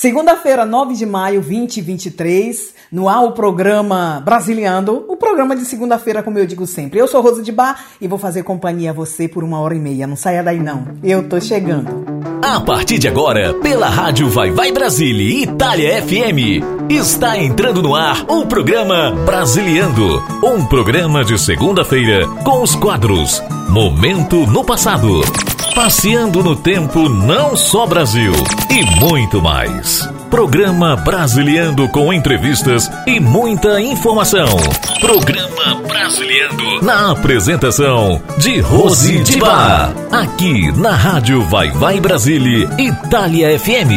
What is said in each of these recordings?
Segunda-feira, 9 de maio 2023, no ar o programa Brasiliando, o programa de segunda-feira, como eu digo sempre. Eu sou Rosa de Bar e vou fazer companhia a você por uma hora e meia. Não saia daí não, eu tô chegando. A partir de agora, pela rádio Vai Vai Brasília e Itália FM, está entrando no ar o programa Brasiliando, um programa de segunda-feira com os quadros Momento no Passado. Passeando no tempo não só Brasil e muito mais. Programa Brasiliando com entrevistas e muita informação. Programa Brasiliando na apresentação de Rose de Bar. Aqui na Rádio Vai Vai Brasília, Itália FM.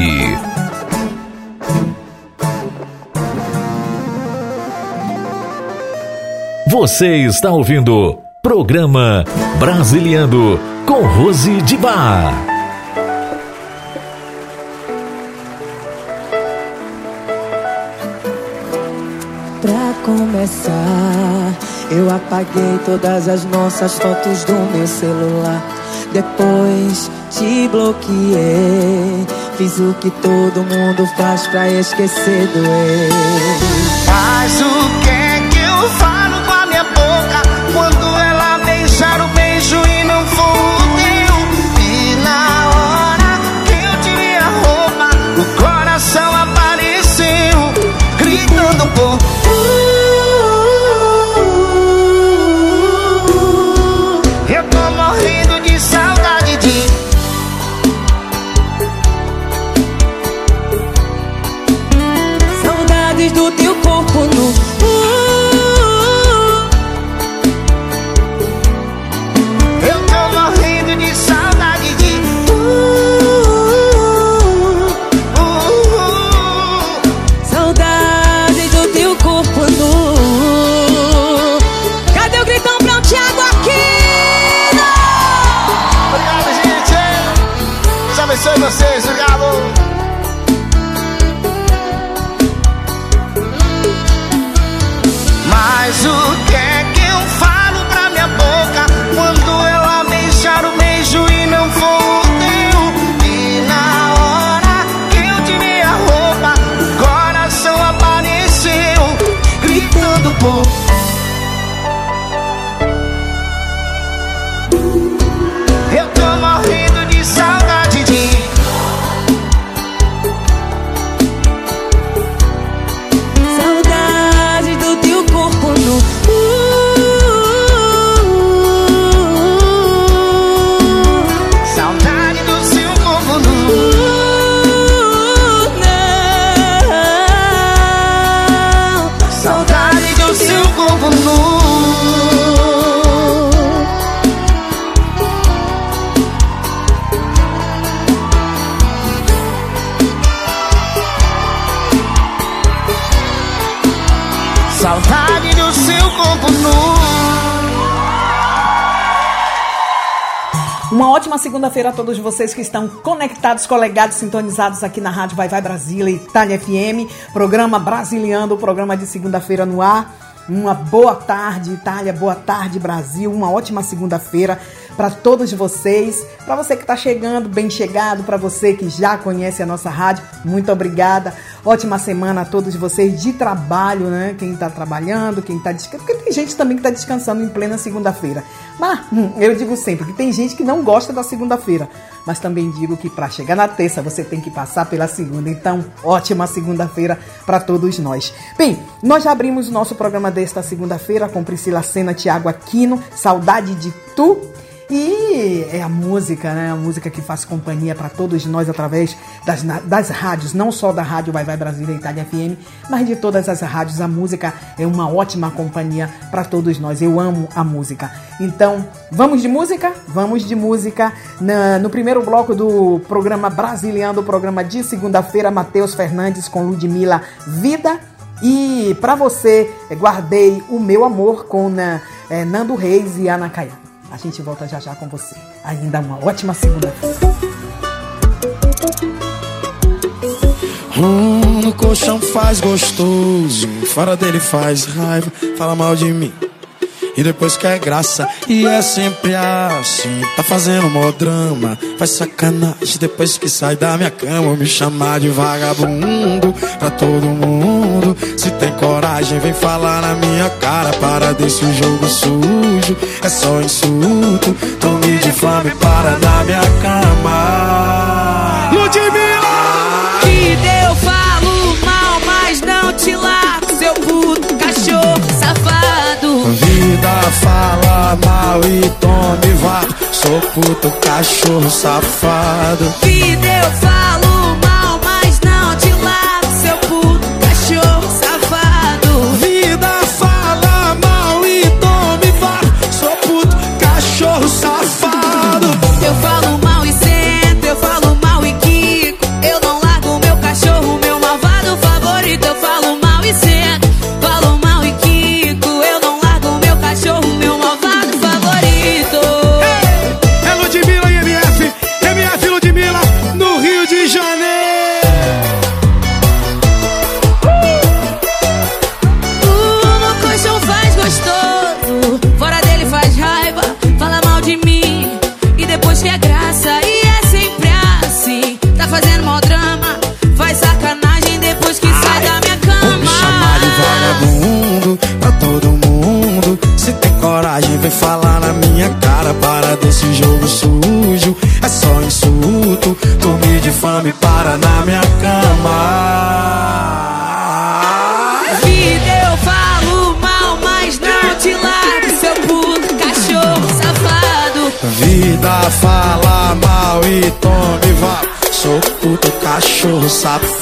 Você está ouvindo Programa Brasiliando com Rose de Bar. Eu apaguei todas as nossas fotos do meu celular. Depois te bloqueei. Fiz o que todo mundo faz pra esquecer do ex. Mas o que Saudade do seu corpo nu. Uma ótima segunda-feira a todos vocês que estão conectados, colegados, sintonizados aqui na Rádio Vai Vai Brasília, Itália FM, programa Brasiliando, programa de segunda-feira no ar. Uma boa tarde, Itália, boa tarde, Brasil. Uma ótima segunda-feira para todos vocês. Para você que está chegando, bem chegado. Para você que já conhece a nossa rádio, muito obrigada. Ótima semana a todos vocês de trabalho, né? Quem está trabalhando, quem está descansando. Porque tem gente também que está descansando em plena segunda-feira. Mas hum, eu digo sempre que tem gente que não gosta da segunda-feira. Mas também digo que para chegar na terça você tem que passar pela segunda. Então, ótima segunda-feira para todos nós. Bem, nós já abrimos o nosso programa desta segunda-feira com Priscila Sena, Tiago Aquino, Saudade de Tu. E é a música, né? A música que faz companhia para todos nós através das, na- das rádios, não só da Rádio Vai Vai Brasília Itália FM, mas de todas as rádios. A música é uma ótima companhia para todos nós. Eu amo a música. Então, vamos de música? Vamos de música. Na- no primeiro bloco do programa Brasiliano, o programa de segunda-feira, Matheus Fernandes com Ludmilla Vida. E para você, guardei o meu amor com né, eh, Nando Reis e Ana Caiá. A gente volta já já com você. Ainda uma ótima segunda-feira. Hum, no colchão faz gostoso, fora dele faz raiva, fala mal de mim. E depois quer graça. E é sempre assim, tá fazendo mó drama. Faz sacanagem depois que sai da minha cama. Me chamar de vagabundo pra todo mundo. Se tem coragem, vem falar na minha cara. Para desse jogo sujo, é só insulto. Tome de fome para na minha cama. Vida fala mal e tome vá. Sou puto cachorro safado. Vida eu falo cachorro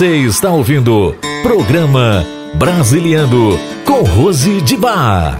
Você está ouvindo Programa Brasiliando com Rose de Bar.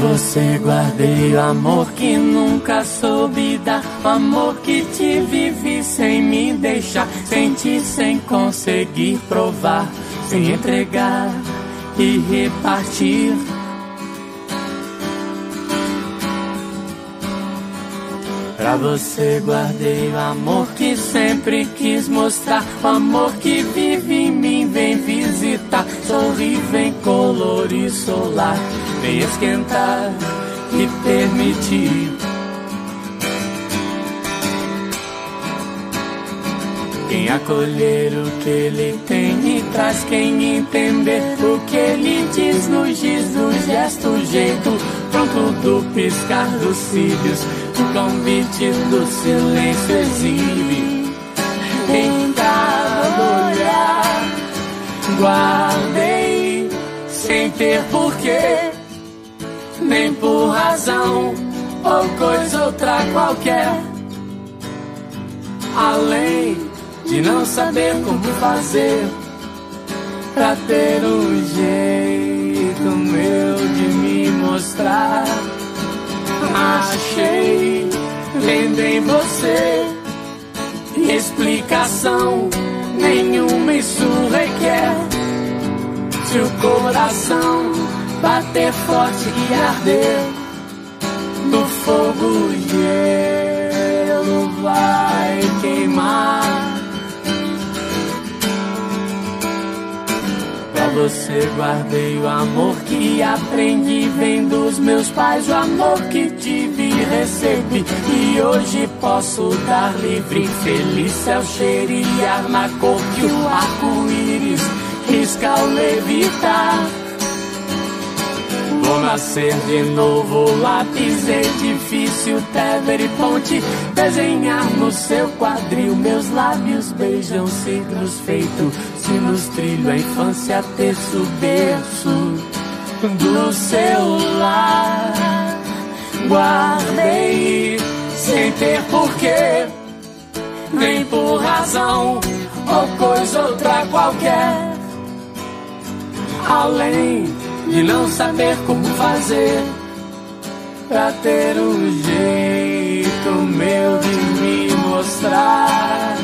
Você guardei o amor que nunca soube dar. O amor que te vivi sem me deixar. Senti sem conseguir provar. Sem entregar e repartir. Pra você guardei o amor que sempre quis mostrar. O amor que vive em mim, vem visitar. Sorri, vem colorir solar. Vem esquentar e permitir. Quem acolher o que ele tem e traz quem entender. O que ele diz nos diz do gesto, jeito pronto do piscar dos cílios, o convite do silêncio exibe. Em cada olhar. Guardei sem ter porquê, nem por razão ou coisa outra qualquer. Além de não saber como fazer pra ter um jeito meu de me mostrar. Achei vendo em você explicação nenhuma isso requer. Se o coração bater forte e arder no fogo gelo vai queimar. Você guardei o amor que aprendi vem dos meus pais, o amor que tive e recebi. E hoje posso dar livre, feliz céu cheirar na cor que o arco-íris risca ao levitar. Vou nascer de novo, lápis, edifício, tever e ponte. Desenhar no seu quadril, meus lábios beijam signos feitos. Se nos trilho a infância, terço, berço do seu lar. Guardei sem ter porquê, nem por razão ou coisa outra qualquer. Além de não saber como fazer pra ter um jeito meu de me mostrar.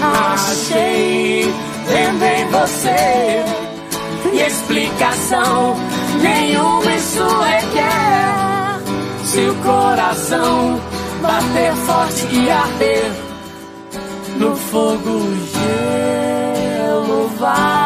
Achei vendo em você e explicação nenhuma isso requer. Se o coração bater forte e arder no fogo, gelo vai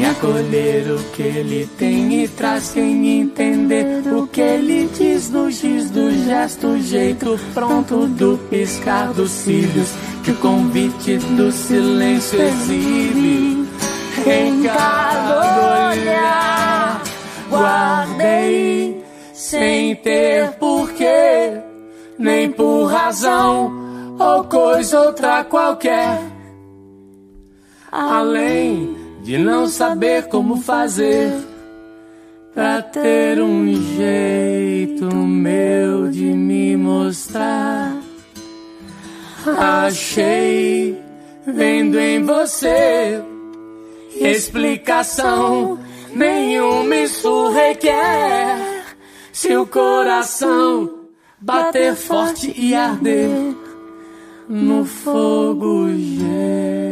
E acolher o que ele tem e traz quem entender o que ele diz no giz do gesto, jeito pronto do piscar dos cílios que o convite do silêncio exibe em cada olhar. Guardei sem ter porquê, nem por razão ou coisa outra qualquer. Além de não saber como fazer pra ter um jeito meu de me mostrar. Achei vendo em você explicação nenhuma isso requer. Se o coração bater forte e arder no fogo gelo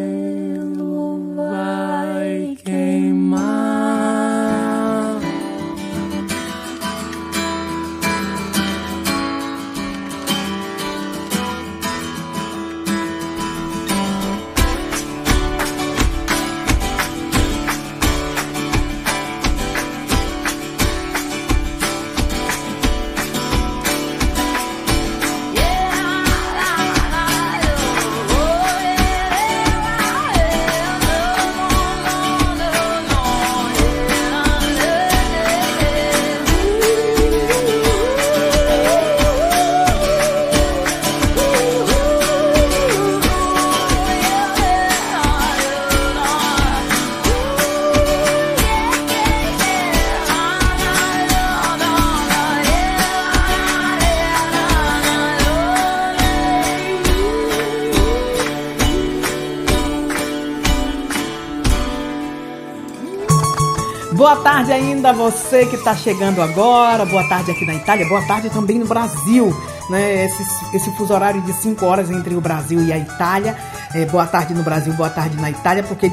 tarde ainda a você que está chegando agora. Boa tarde aqui na Itália. Boa tarde também no Brasil. Né? Esse, esse fuso horário de 5 horas entre o Brasil e a Itália. É, boa tarde no Brasil, boa tarde na Itália, porque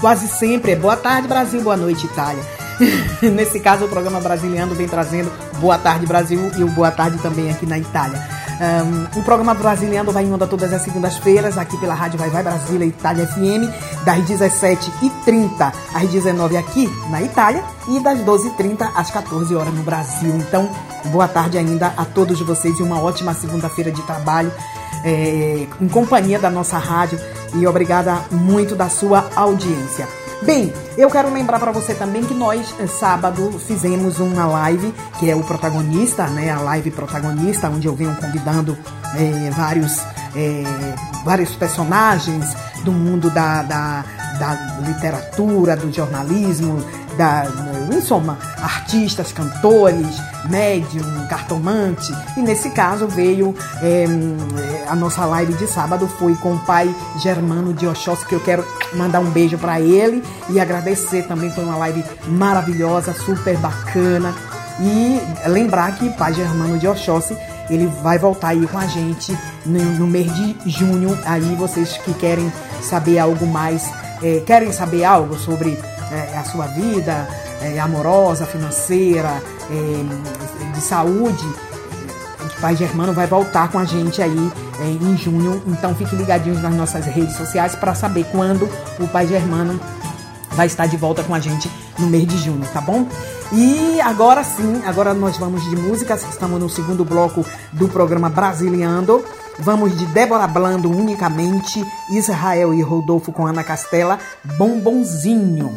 quase sempre é boa tarde Brasil, boa noite Itália. Nesse caso, o programa Brasiliano vem trazendo Boa Tarde Brasil e o Boa Tarde também aqui na Itália. Um, o programa Brasiliano vai em onda todas as segundas-feiras, aqui pela Rádio Vai Vai Brasília Itália FM, das 17h30 às 19 aqui na Itália e das 12h30 às 14 horas no Brasil. Então, boa tarde ainda a todos vocês e uma ótima segunda-feira de trabalho é, em companhia da nossa rádio e obrigada muito da sua audiência. Bem, eu quero lembrar para você também que nós, eh, sábado, fizemos uma live, que é o protagonista, né? A live protagonista, onde eu venho convidando eh, vários, eh, vários personagens do mundo da, da, da literatura, do jornalismo, da, em soma, artistas, cantores, médium, cartomante. E nesse caso veio é, a nossa live de sábado foi com o pai Germano de Oxóssi, que eu quero mandar um beijo para ele e agradecer também. Foi uma live maravilhosa, super bacana. E lembrar que pai Germano de Oxóssi ele vai voltar aí com a gente no, no mês de junho. Aí vocês que querem saber algo mais, é, querem saber algo sobre é, a sua vida é, amorosa, financeira, é, de saúde, o Pai Germano vai voltar com a gente aí é, em junho. Então fiquem ligadinhos nas nossas redes sociais para saber quando o Pai Germano vai estar de volta com a gente no mês de junho, tá bom? E agora sim, agora nós vamos de músicas, estamos no segundo bloco do programa Brasiliando. Vamos de Débora Blando unicamente, Israel e Rodolfo com Ana Castela, Bombonzinho.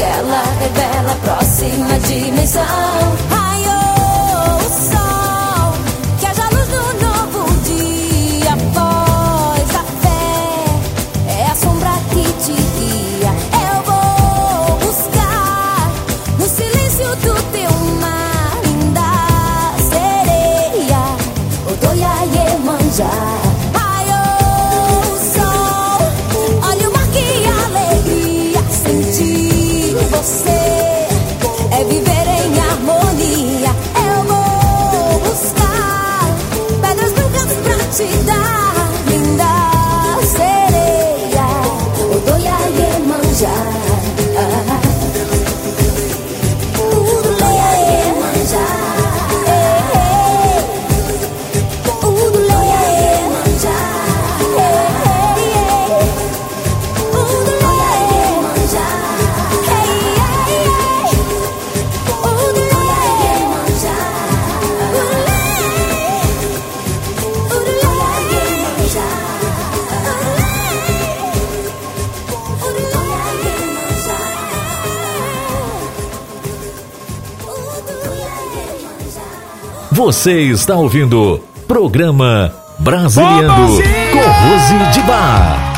ela revela a próxima dimensão. Você está ouvindo Programa Brasiliano com Rose de Bar.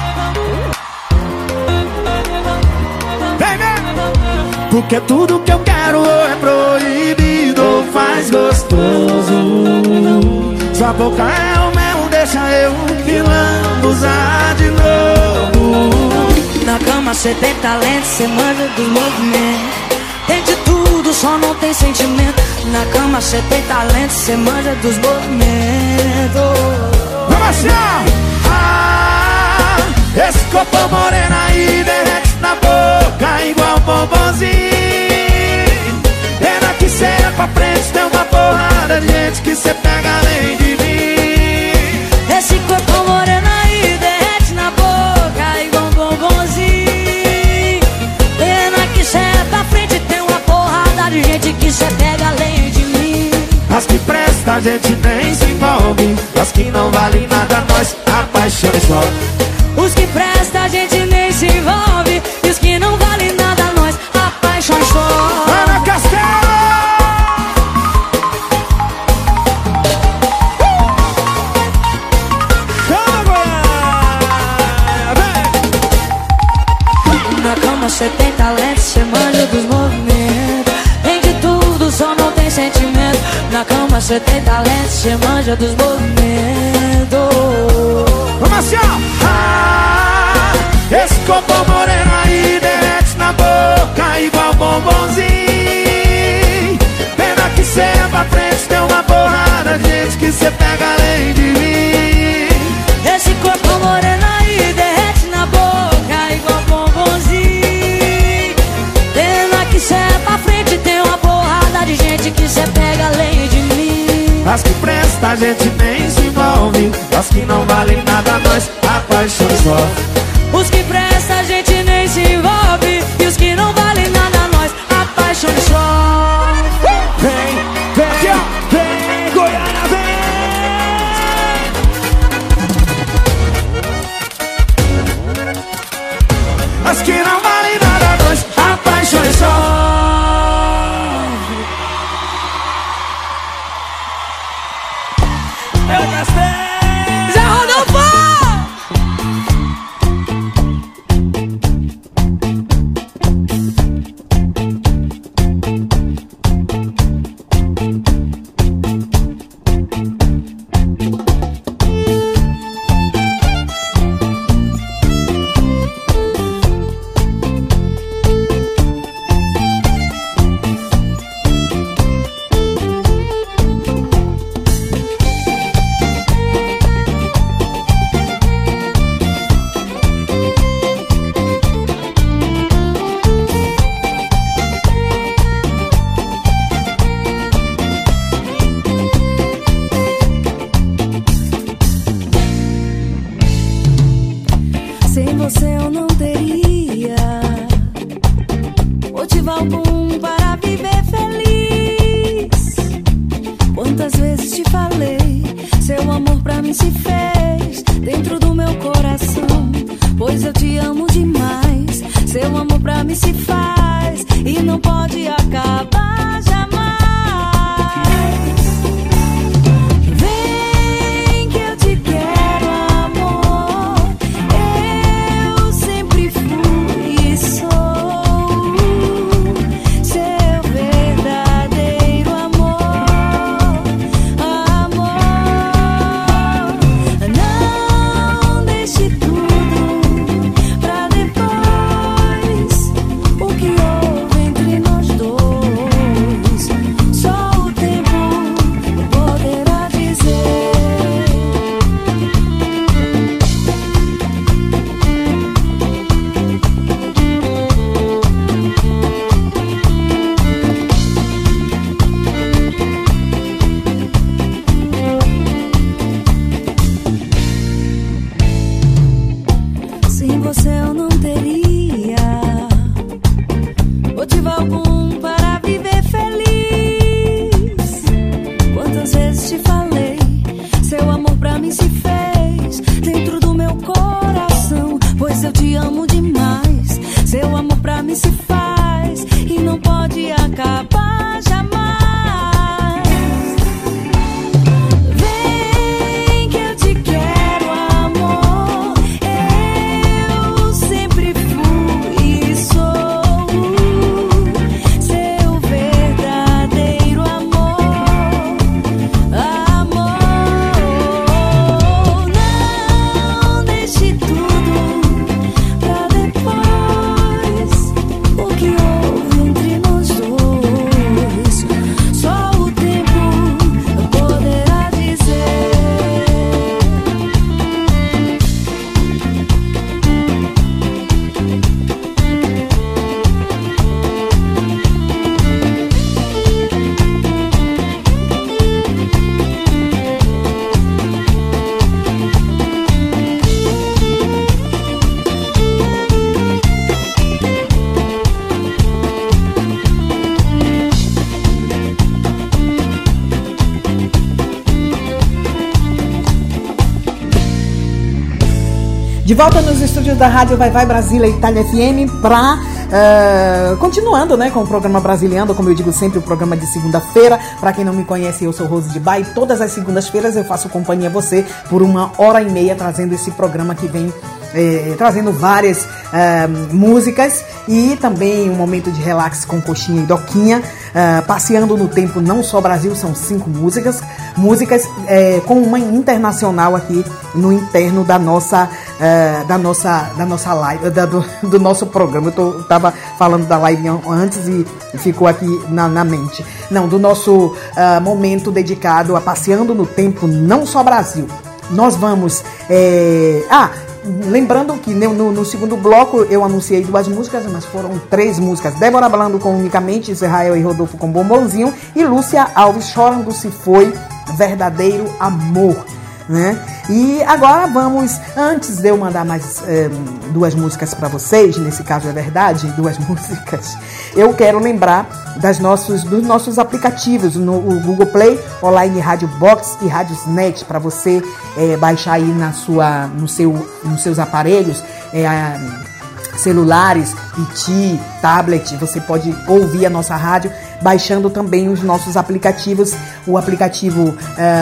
Porque tudo que eu quero é proibido faz gostoso. Sua boca é o mel, deixa eu me usar de novo. Na cama cê tem talento, cê manja dos movimentos. Só não tem sentimento. Na cama cê tem talento, cê manja dos movimentos. Vamos achar! Ah, esse corpo moreno aí derrete na boca igual bombonzinho. Pena que cê é pra frente, tem uma porrada de gente que cê pega além de presta a gente nem se envolve As que não valem nada nós apaixonamos só Os que presta a gente nem se envolve. E os que não valem nada, Na cama cê tem talento, cê manja dos movimentos. Vamos assim, ó! Ah, esse copo moreno aí derrete na boca igual bombonzinho Pena que cê é pra frente, tem uma porrada de gente que cê pega além de mim Esse corpo moreno aí derrete na boca igual bombonzinho. Pena que cê é pra frente, tem uma porrada de gente que cê pega além de mim. As que presta a gente nem se envolve As que não valem nada nós apaixonamos só Os que presta a gente nem se envolve. E os que não valem nada, nós apaixonamos só. Vem, vem, vem, volta nos estúdios da Rádio Vai Vai Brasília Itália FM para uh, eh, continuando, né, com o programa Brasiliano, como eu digo sempre, o programa de segunda-feira. Para quem não me conhece, eu sou Rose de Bai. Todas as segundas-feiras eu faço companhia a você por uma hora e meia trazendo esse programa que vem eh, trazendo várias uh, músicas e também um momento de relax com coxinha e doquinha, passeando no tempo não só Brasil, são cinco músicas, músicas eh, com uma internacional aqui no interno da nossa uh, da nossa da nossa live, da, do, do, nosso programa. Eu tô, tava falando da live antes e ficou aqui na, na mente. Não, do nosso momento dedicado a passeando no tempo não só Brasil. Nós vamos. Ah, lembrando que no, no, segundo bloco eu anunciei duas músicas, mas foram três músicas. Débora Blando com Unicamente, Israel e Rodolfo com Bombonzinho e Lúcia Alves chorando se foi verdadeiro amor né? E agora vamos, antes de eu mandar mais é, duas músicas para vocês, nesse caso é verdade, duas músicas, eu quero lembrar das nossos, dos nossos aplicativos no Google Play, Online Rádio Box e Rádios Net para você é, baixar aí na sua, no seu, nos seus aparelhos. É, celulares, PT, tablet, você pode ouvir a nossa rádio baixando também os nossos aplicativos, o aplicativo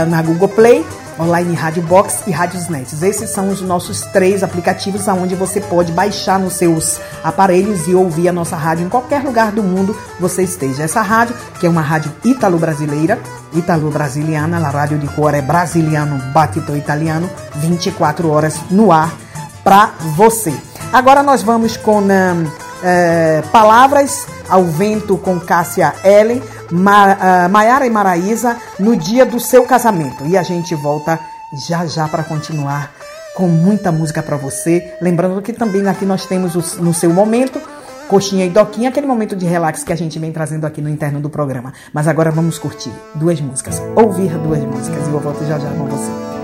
na Google Play Online Rádio Box e Rádios Nets. Esses são os nossos três aplicativos aonde você pode baixar nos seus aparelhos e ouvir a nossa rádio em qualquer lugar do mundo você esteja. Essa rádio, que é uma rádio italo-brasileira, italo-brasiliana, a rádio de cor é brasiliano, batito italiano, 24 horas no ar para você. Agora nós vamos com um, é, palavras ao vento com Cássia Ellen Maiara e Maraísa no dia do seu casamento. E a gente volta já já para continuar com muita música para você. Lembrando que também aqui nós temos o, no seu momento Coxinha e Doquinha, aquele momento de relax que a gente vem trazendo aqui no interno do programa. Mas agora vamos curtir duas músicas, ouvir duas músicas e eu volto já já com você.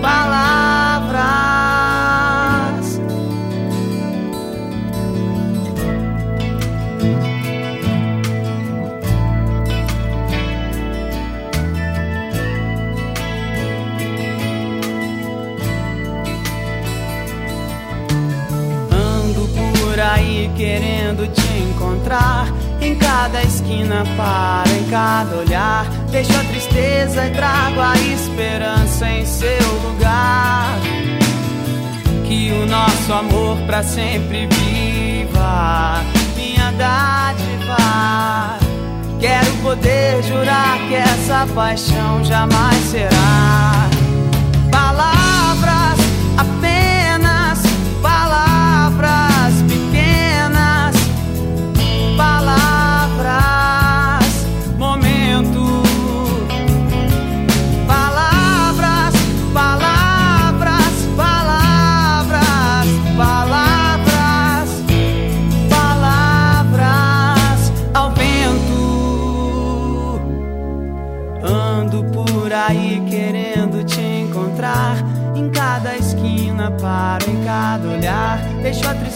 palavras. Ando por aí querendo te encontrar em cada esquina para, em cada olhar, deixo a e trago a esperança em seu lugar. Que o nosso amor para sempre viva, minha dádiva. Quero poder jurar que essa paixão jamais será.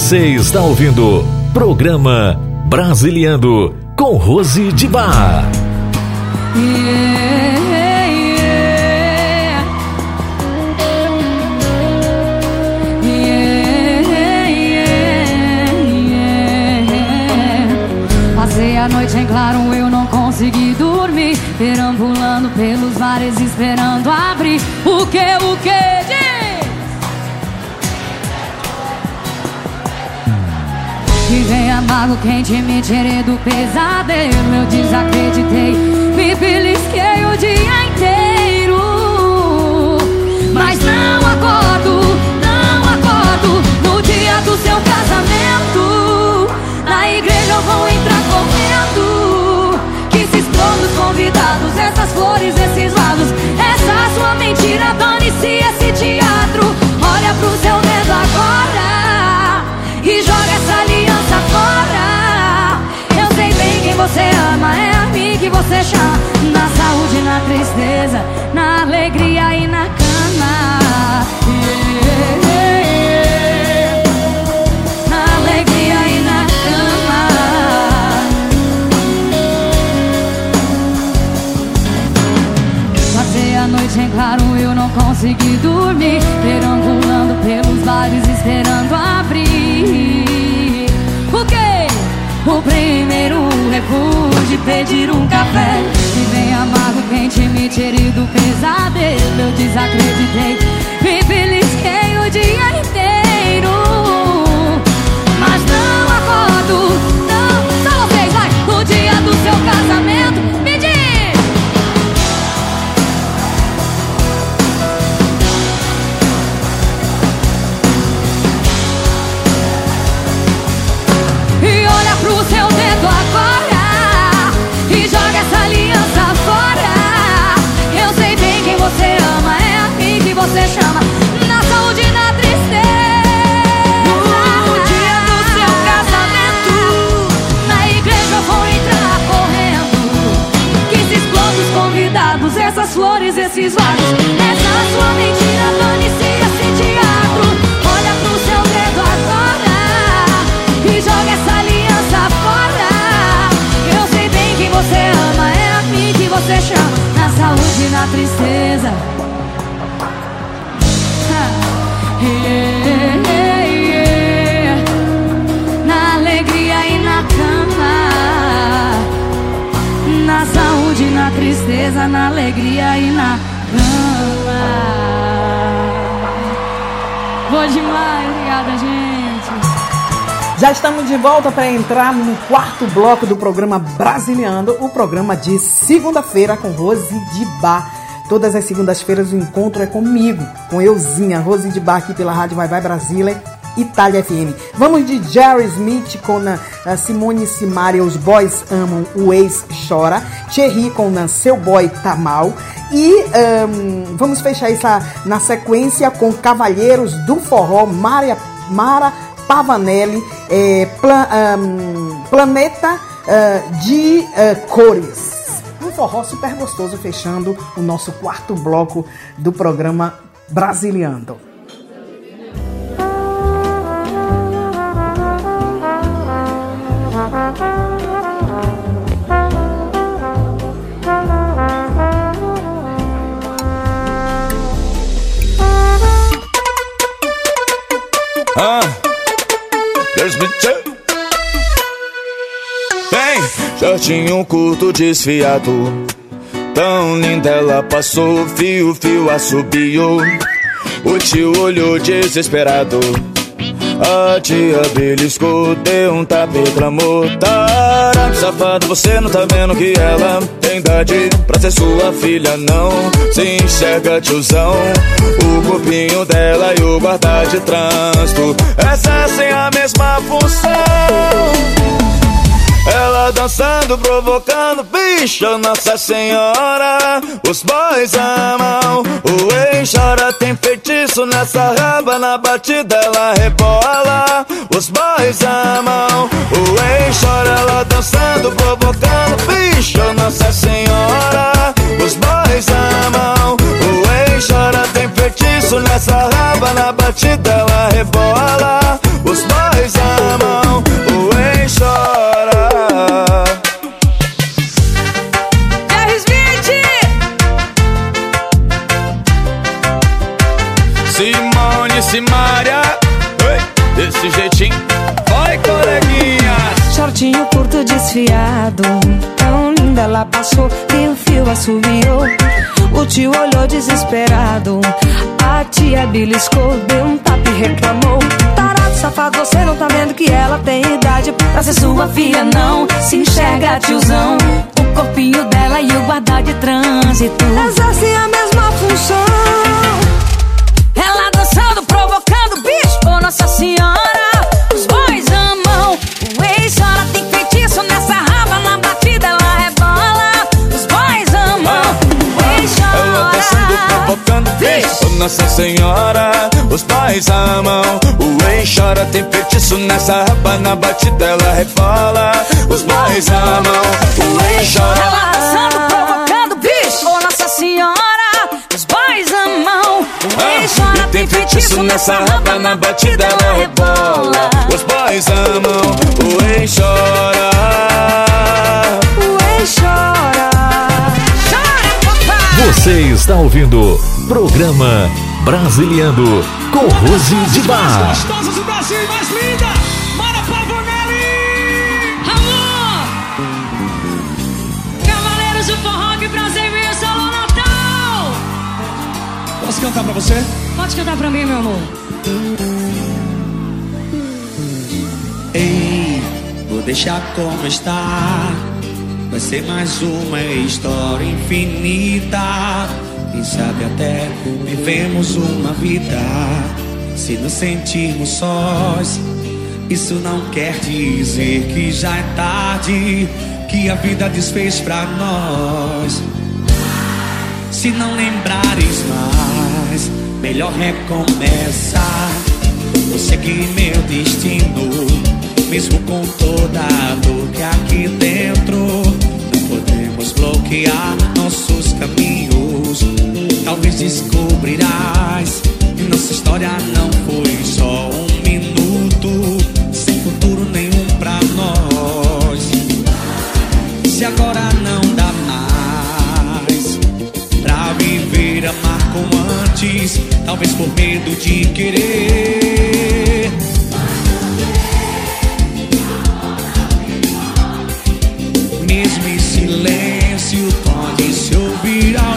Você está ouvindo programa Brasiliando com Rose de Bar. Yeah. Passei a noite em claro, eu não consegui dormir. Perambulando pelos mares, esperando abrir. O que, o que? Vem amargo, quente, me tirei do pesadelo. Eu desacreditei, me belisquei o dia inteiro. Mas não acordo, não acordo no dia do seu casamento. Na igreja eu vou entrar correndo. Que se exploram os convidados, essas flores, esses vasos. Essa sua mentira, dane-se esse teatro. Olha pro seu você ama, é a mim que você chama. Na saúde, na tristeza, na alegria e na cama. Na alegria e na cama. Passei a noite em claro, eu não consegui dormir. Perambulando pelos bares, esperando abrir. O? O primeiro refúgio, pedir um café. E vem amargo, quente, me tirei do pesadelo. Eu desacreditei, me belisquei o dia inteiro. Mas não acordo, não. Só vocês, vai. No dia do seu casamento, esses vasos Essa sua Já estamos de volta para entrar no quarto bloco do programa Brasiliando, o programa de segunda-feira com Rose de Bar. Todas as segundas-feiras o encontro é comigo, com euzinha, Rose de Bar aqui pela Rádio Vai Vai Brasília, Itália FM. Vamos de Jerry Smith com a Simone Simaria, Os Boys Amam, o Ex Chora, Thierry com a Seu Boy Tá Mal e ahn, vamos fechar essa na sequência com Cavalheiros do Forró, Maria, Mara Pavanelli, é, ahn, Planeta ah, de ah, Cores. Um forró super gostoso fechando o nosso quarto bloco do programa Brasiliando. Ah, Bem, shortinho curto desfiado. Tão linda ela passou, fio, fio assobiou. O tio olhou desesperado. A tia beliscou, deu um tapa e clamou safado, você não tá vendo que ela tem idade? Pra ser sua filha, não Se enxerga tiozão, o corpinho dela e o guarda de trânsito. Exercem a mesma função ela dançando, provocando, bicho, Nossa Senhora. Os boys amam, o ex chora, tem feitiço nessa raba, na batida ela rebola. Os boys amam, o ex chora, ela dançando, provocando, bicho, Nossa Senhora. Os boys amam, o ex chora, tem feitiço nessa raba, na batida ela rebola. Os boys curto Simone Simaria. Desse jeitinho. Vai coleguinha. Shortinho ela passou, fio, fio assobiou. O tio olhou desesperado. A tia beliscou, deu um tapa e reclamou. Tarado, safado, você não tá vendo que ela tem idade pra ser sua filha, não. Se enxerga, tiozão. O corpinho dela e o guarda de trânsito exercem a mesma função. Ela dançando, provocando bicho, oh Nossa Senhora. Os boys amam, o ex chora, tem provocando. Oh, Nossa Senhora, os pais amam. O ex chora, tem feitiço nessa raba Na batida ela rebola. Os pais amam. O ex chora. Ela dançando, provocando bicho, Nossa Senhora. Os boys amam, o ex Ah, chora, tem feitiço nessa raba Na batida ela rebola. Os pais amam. O ex chora. O ex chora. Você está ouvindo Programa Brasiliando com Rose de Bar. gostosas do Brasil e mais linda, Mara Pavonelli! Alô! Cavaleiros do Forró que prazer vir Solo Natal! Posso cantar pra você? Pode cantar pra mim, meu amor. Ei, vou deixar como está. Vai ser mais uma história infinita. Quem sabe até vivemos uma vida. Se nos sentirmos sós, isso não quer dizer que já é tarde. Que a vida desfez pra nós. Se não lembrares mais, melhor recomeçar. Vou seguir meu destino, mesmo com toda a dor que aqui dentro. Bloquear nossos caminhos. Talvez descobrirás que nossa história não foi só um minuto, sem futuro nenhum pra nós. Se agora não dá mais Pra viver, amar como antes Talvez por medo de querer Mesmo silêncio pode se ouvir ao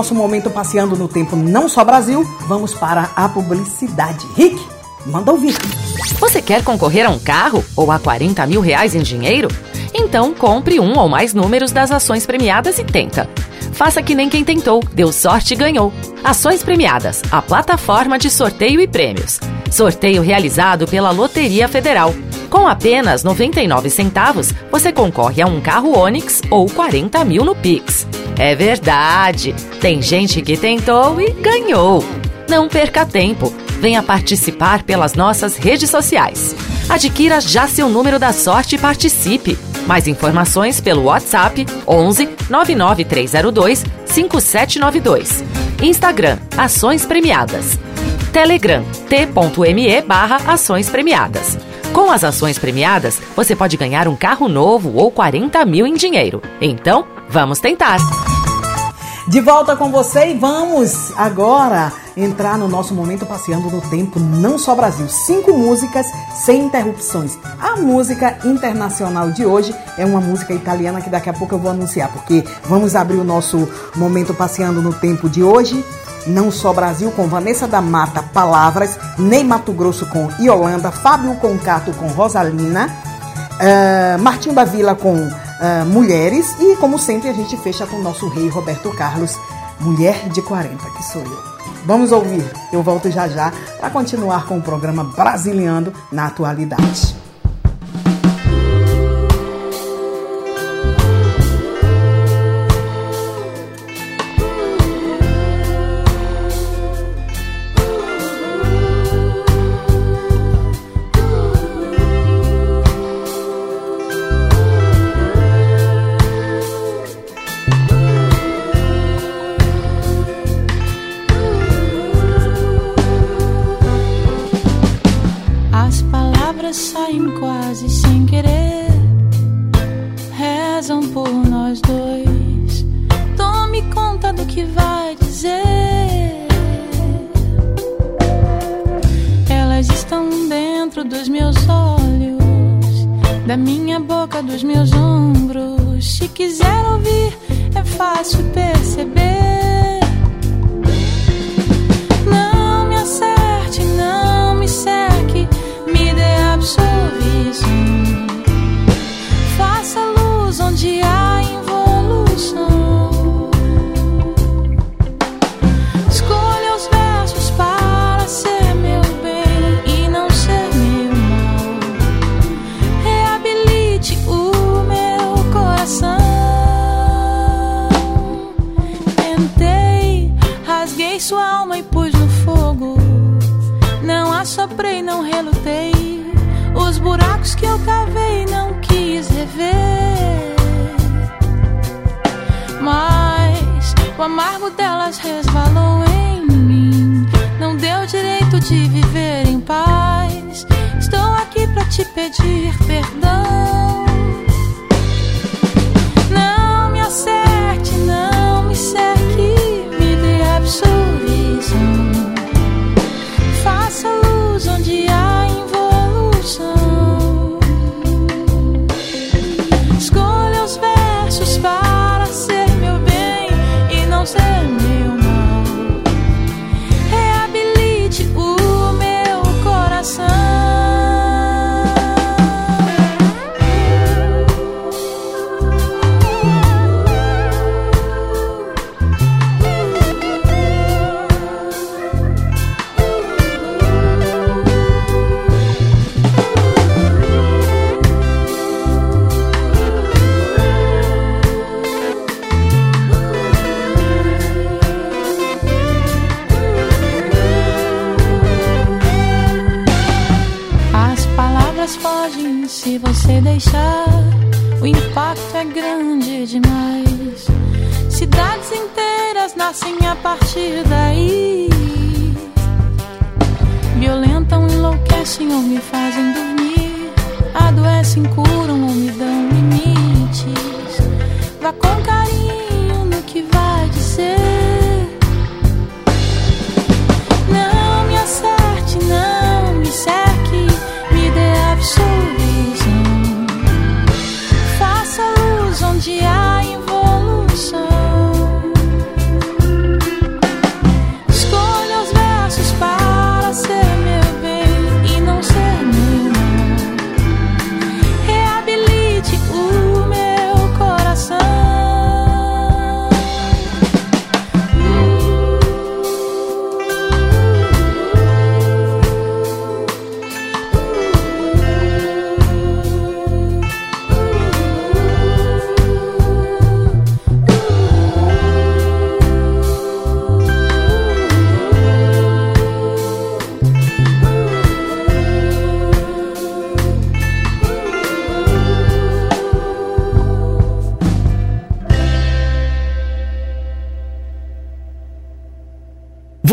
nosso momento passeando no tempo não só Brasil, vamos para a publicidade. Rick, manda ouvir. Você quer concorrer a um carro ou a 40 mil reais em dinheiro? Então compre um ou mais números das ações premiadas e tenta. Faça que nem quem tentou, deu sorte e ganhou. Ações premiadas, a plataforma de sorteio e prêmios. Sorteio realizado pela Loteria Federal. Com apenas 99 centavos, você concorre a um carro Onix ou 40 mil no Pix. É verdade! Tem gente que tentou e ganhou. Não perca tempo. Venha participar pelas nossas redes sociais. Adquira já seu número da sorte e participe. Mais informações pelo WhatsApp 11 99302 5792. Instagram Ações Premiadas. Telegram t.me barra Ações Premiadas. Com as ações premiadas, você pode ganhar um carro novo ou 40 mil em dinheiro. Então, vamos tentar! De volta com você e vamos agora entrar no nosso momento passeando no tempo não só Brasil. Cinco músicas sem interrupções. A música internacional de hoje é uma música italiana que daqui a pouco eu vou anunciar, porque vamos abrir o nosso momento passeando no tempo de hoje. Não só Brasil com Vanessa da Mata Palavras, Ney Mato Grosso com Iolanda, Fábio Concato com Rosalina, uh, Martim da Vila com uh, Mulheres e, como sempre, a gente fecha com o nosso rei Roberto Carlos, Mulher de 40, que sou eu. Vamos ouvir, eu volto já já para continuar com o programa Brasiliando na atualidade.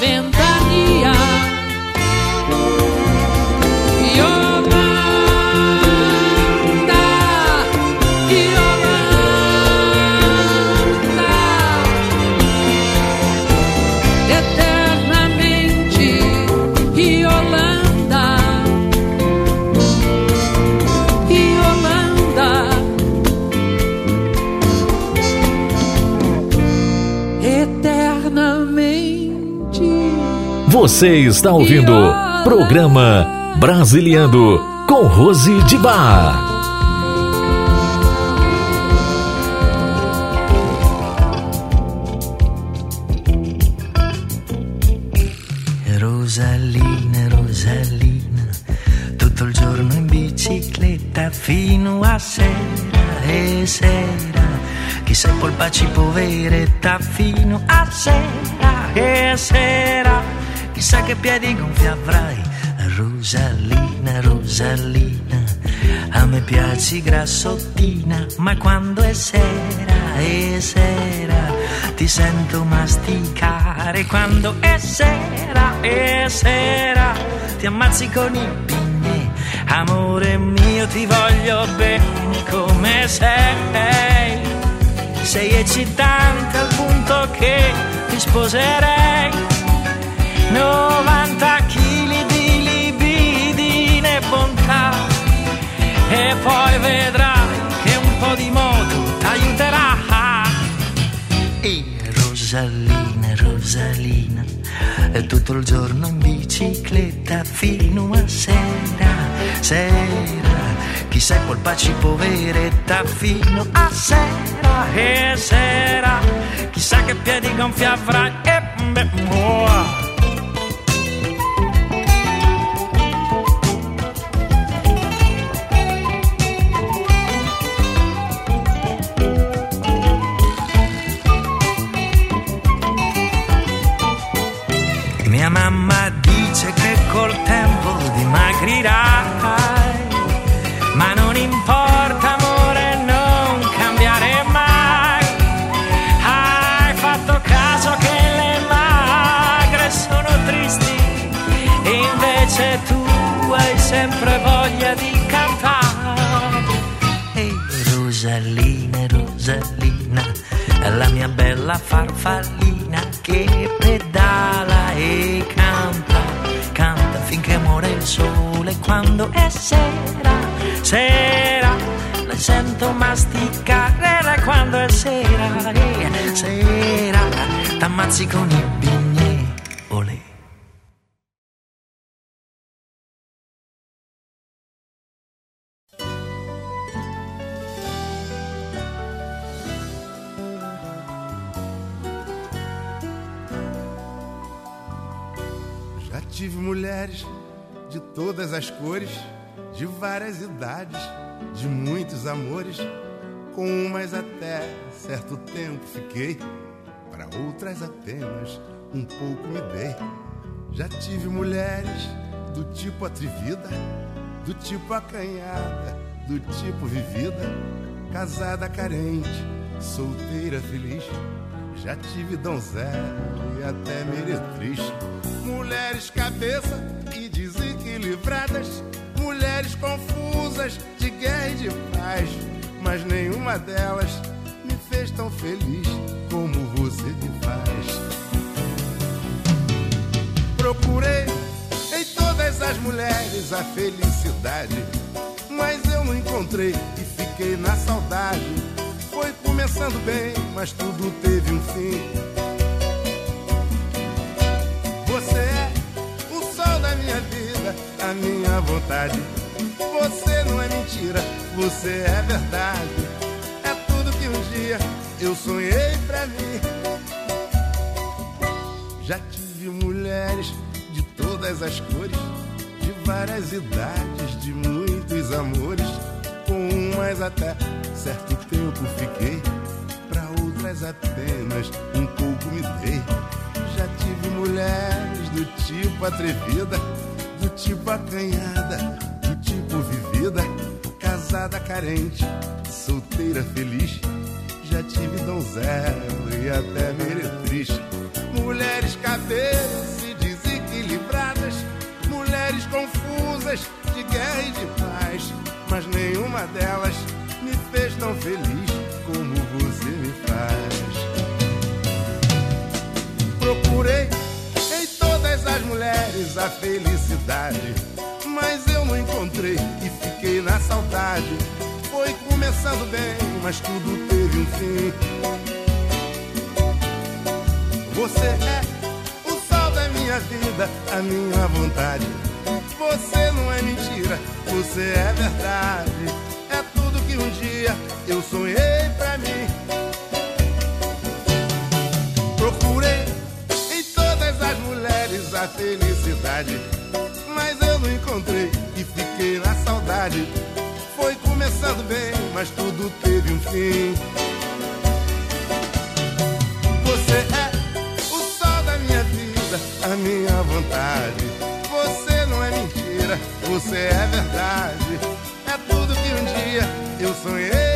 been Você está ouvindo programa Brasiliano com Rose de Bar. Rosalina, Rosalina, tutto il giorno in bicicletta fino a sera e sera. Chissà polpa ci poveretta fino a sera. Chissà che piedi gonfi avrai, Rosalina, Rosalina. A me piaci grassottina, ma quando è sera, è sera, ti sento masticare. Quando è sera, è sera, ti ammazzi con i pigni. Amore mio, ti voglio bene come sei. Sei eccitante al punto che ti sposerei. 90 kg di libidine e bontà. E poi vedrai che un po' di moto t'aiuterà. E Rosalina, Rosalina, è tutto il giorno in bicicletta fino a sera, sera. Chissà colpaci poveretta fino a sera e sera. Chissà che piedi gonfi avrai e beh, bella farfallina che pedala e canta, canta finché muore il sole. Quando è sera, sera, la sento masticare quando è sera, eh, sera, t'ammazzi con i bigni, tive mulheres de todas as cores, de várias idades, de muitos amores. Com umas até certo tempo fiquei, para outras apenas um pouco me dei. Já tive mulheres do tipo atrevida, do tipo acanhada, do tipo vivida, casada carente, solteira feliz. Já tive donzela até meretriz. Mulheres cabeça e desequilibradas, mulheres confusas de guerra e de paz. Mas nenhuma delas me fez tão feliz como você me faz. Procurei em todas as mulheres a felicidade, mas eu não encontrei e fiquei na saudade. Foi começando bem, mas tudo teve um fim. A minha vontade. Você não é mentira, você é verdade. É tudo que um dia eu sonhei pra mim. Já tive mulheres de todas as cores, de várias idades, de muitos amores. Com umas até certo tempo fiquei, pra outras apenas um pouco me dei. Já tive mulheres do tipo atrevida, tipo acanhada, do tipo vivida, casada carente, solteira feliz. Já tive donzela e até meretriz. Mulheres cabeças e desequilibradas, mulheres confusas de guerra e de paz. Mas nenhuma delas me fez tão feliz como você me faz. Procurei as mulheres a felicidade, mas eu não encontrei e fiquei na saudade. Foi começando bem, mas tudo teve um fim. Você é o sol da minha vida, a minha vontade. Você não é mentira, você é verdade. É tudo que um dia eu sonhei pra mim. Todas as mulheres a felicidade, mas eu não encontrei e fiquei na saudade. Foi começando bem, mas tudo teve um fim. Você é o sol da minha vida, a minha vontade. Você não é mentira, você é verdade. É tudo que um dia eu sonhei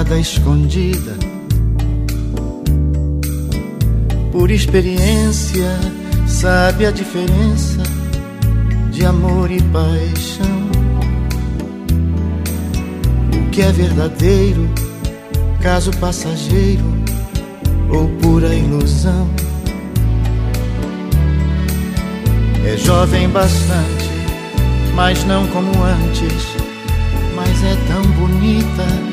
Guardada, escondida. Por experiência, sabe a diferença de amor e paixão. O que é verdadeiro, caso passageiro ou pura ilusão. É jovem bastante, mas não como antes, mas é tão bonita.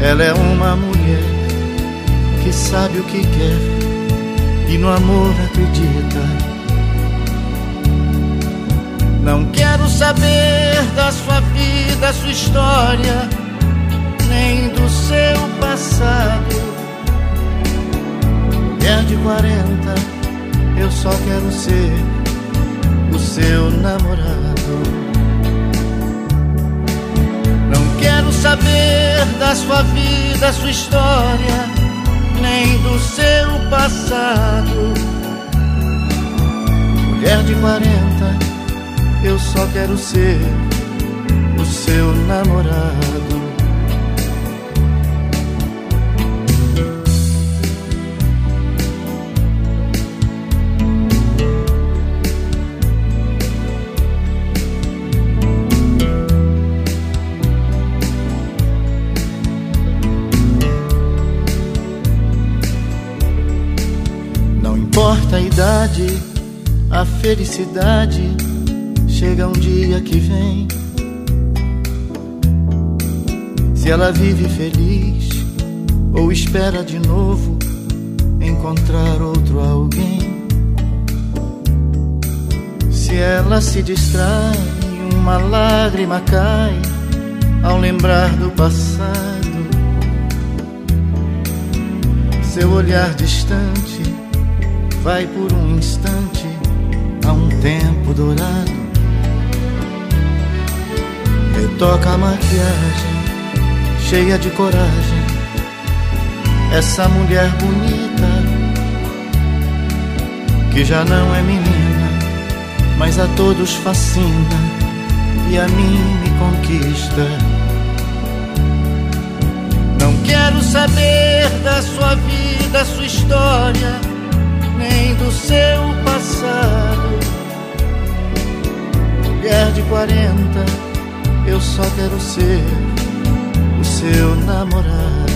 Ela é uma mulher que sabe o que quer e no amor acredita. Não quero saber da sua vida, sua história, nem do seu passado. Mulher de 40, eu só quero ser o seu namorado. Quero saber da sua vida, sua história, nem do seu passado. Mulher de 40, eu só quero ser o seu namorado. A idade, a felicidade chega um dia que vem. Se ela vive feliz ou espera de novo encontrar outro alguém. Se ela se distrai, uma lágrima cai ao lembrar do passado. Seu olhar distante vai por um instante a um tempo dourado. Retoca a maquiagem, cheia de coragem. Essa mulher bonita, que já não é menina, mas a todos fascina e a mim me conquista. Não quero saber da sua vida, sua história, nem do seu passado. Mulher de 40 eu só quero ser o seu namorado.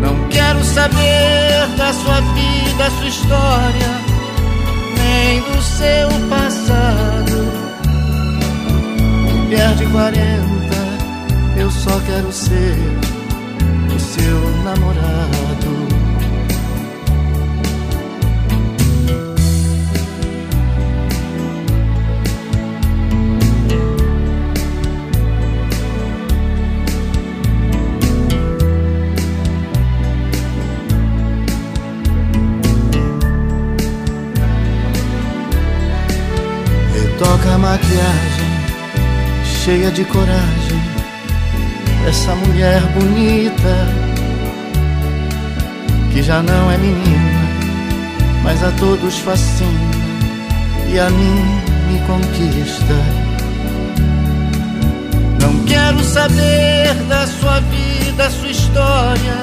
Não quero saber da sua vida, sua história, nem do seu passado. Mulher de 40, eu só quero ser o seu namorado. Cheia de coragem. Essa mulher bonita, que já não é menina, mas a todos fascina e a mim me conquista. Não quero saber da sua vida, sua história,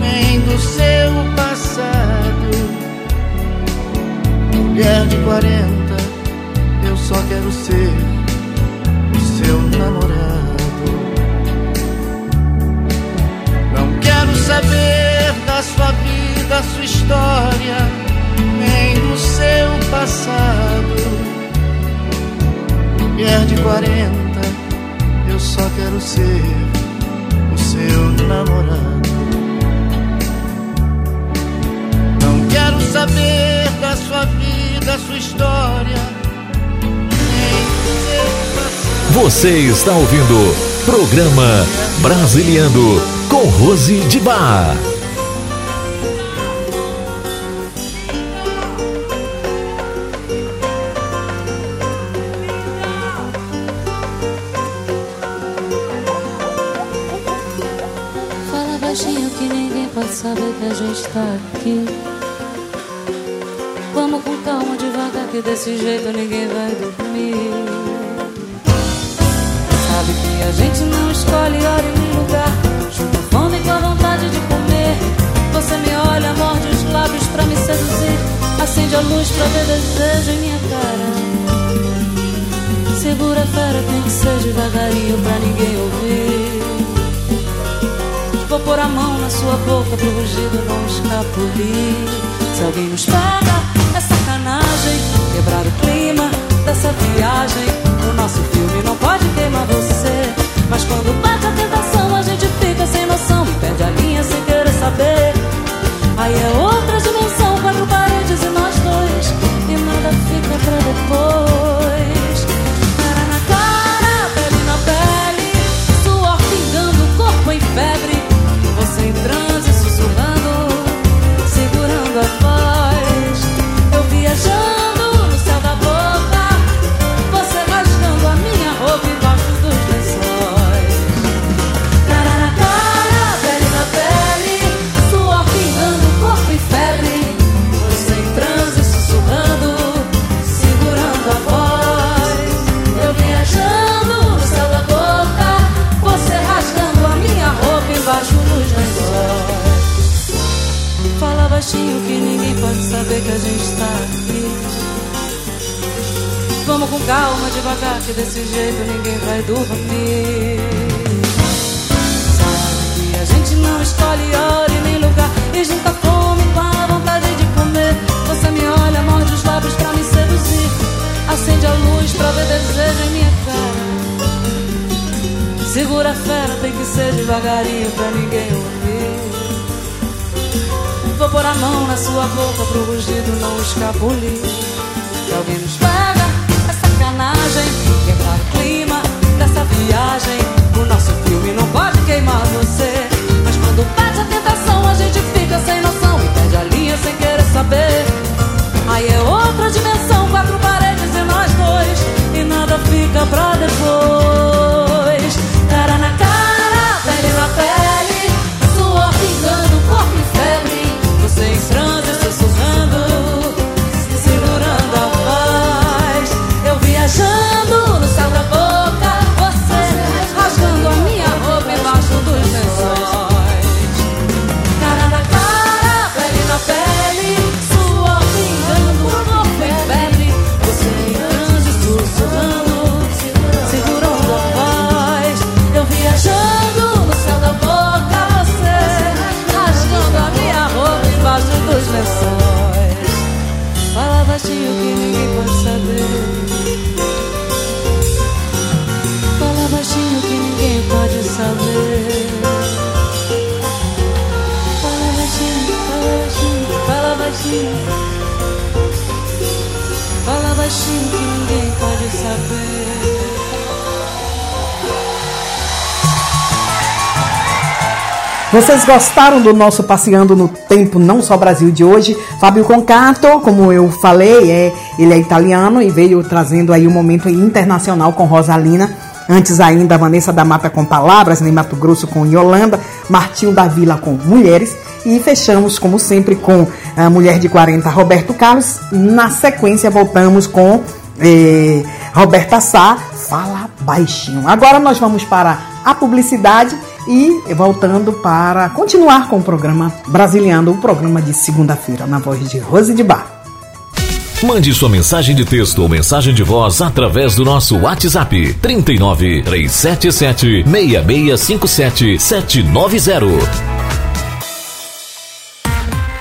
nem do seu passado. Mulher de 40 eu só quero ser meu namorado. Não quero saber da sua vida, sua história, nem do seu passado. Mulher de 40, eu só quero ser o seu namorado. Não quero saber da sua vida, sua história você está ouvindo Programa Brasiliando com Rose de Bar. Fala baixinho que ninguém pode saber que a gente tá aqui. Vamos com calma, devagar, que desse jeito ninguém vai dormir. Acende a luz pra ver desejo em minha cara. Segura a fera, tem que ser devagarinho pra ninguém ouvir. Vou pôr a mão na sua boca pro rugido não escapulir. Se alguém nos pega, é sacanagem. Quebrar o clima dessa viagem. O nosso filme não pode queimar você. Mas quando bate a tentação, pra Baixinho que ninguém pode saber que a gente tá aqui. Vamos com calma, devagar, que desse jeito ninguém vai dormir. Sabe que a gente não escolhe hora e nem lugar. E junta fome com a vontade de comer. Você me olha, morde os lábios pra me seduzir. Acende a luz pra ver desejo em minha cara. Segura a fera, tem que ser devagarinho pra ninguém ouvir. Vou pôr a mão na sua boca pro rugido não escapulir. Se alguém nos pega, é sacanagem. Quebrar o clima dessa viagem. O nosso filme não pode queimar você. Mas quando bate a tentação, a gente fica sem noção. E perde a linha sem querer saber. Aí é outra dimensão, quatro paredes e nós dois. E nada fica pra depois. Fala baixinho que ninguém pode saber. Fala baixinho, fala baixinho, fala baixinho. Fala baixinho que ninguém pode saber. Vocês gostaram do nosso Passeando no Tempo Não Só Brasil de hoje? Fábio Concato, como eu falei, é, ele é italiano e veio trazendo aí um momento internacional com Rosalina. Antes ainda, Vanessa da Mata com Palavras, em Mato Grosso com Yolanda, Martinho da Vila com Mulheres. E fechamos, como sempre, com a Mulher de 40, Roberto Carlos. Na sequência, voltamos com eh, Roberta Sá, Fala Baixinho. Agora nós vamos para a publicidade e voltando para continuar com o programa Brasiliando, o programa de segunda-feira, na voz de Rose de Bar. Mande sua mensagem de texto ou mensagem de voz através do nosso WhatsApp 39 377 6657 790.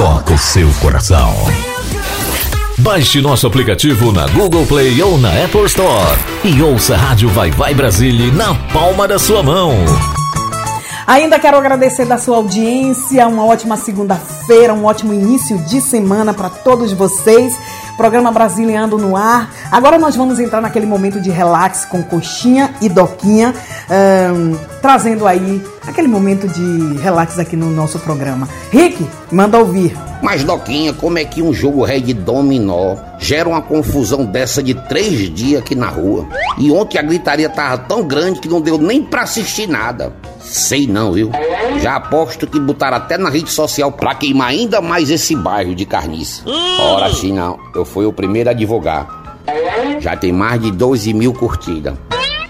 toca o seu coração. Baixe nosso aplicativo na Google Play ou na Apple Store e ouça a Rádio Vai Vai Brasília na palma da sua mão. Ainda quero agradecer da sua audiência, uma ótima segunda-feira, um ótimo início de semana para todos vocês. Programa Brasiliando no ar. Agora nós vamos entrar naquele momento de relax com coxinha e doquinha, ahn, trazendo aí aquele momento de relax aqui no nosso programa. Rick, manda ouvir. Mas, Doquinha, como é que um jogo rei de dominó gera uma confusão dessa de três dias aqui na rua? E ontem a gritaria tava tão grande que não deu nem pra assistir nada. Sei não, viu? Já aposto que botaram até na rede social pra queimar ainda mais esse bairro de carniça. Ora, assim não. Eu fui o primeiro a divulgar. Já tem mais de 12 mil curtidas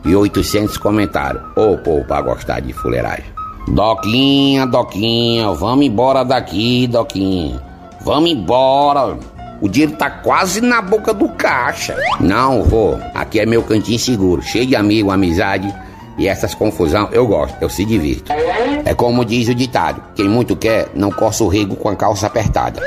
e 800 comentários. Ô, povo, pra gostar de fuleiragem. Doquinha, Doquinha, vamos embora daqui, Doquinha. Vamos embora. O dinheiro tá quase na boca do caixa. Não, vou. Aqui é meu cantinho seguro, cheio de amigo, amizade. E essas confusão eu gosto, eu se divirto. É como diz o ditado: quem muito quer, não coça o rego com a calça apertada.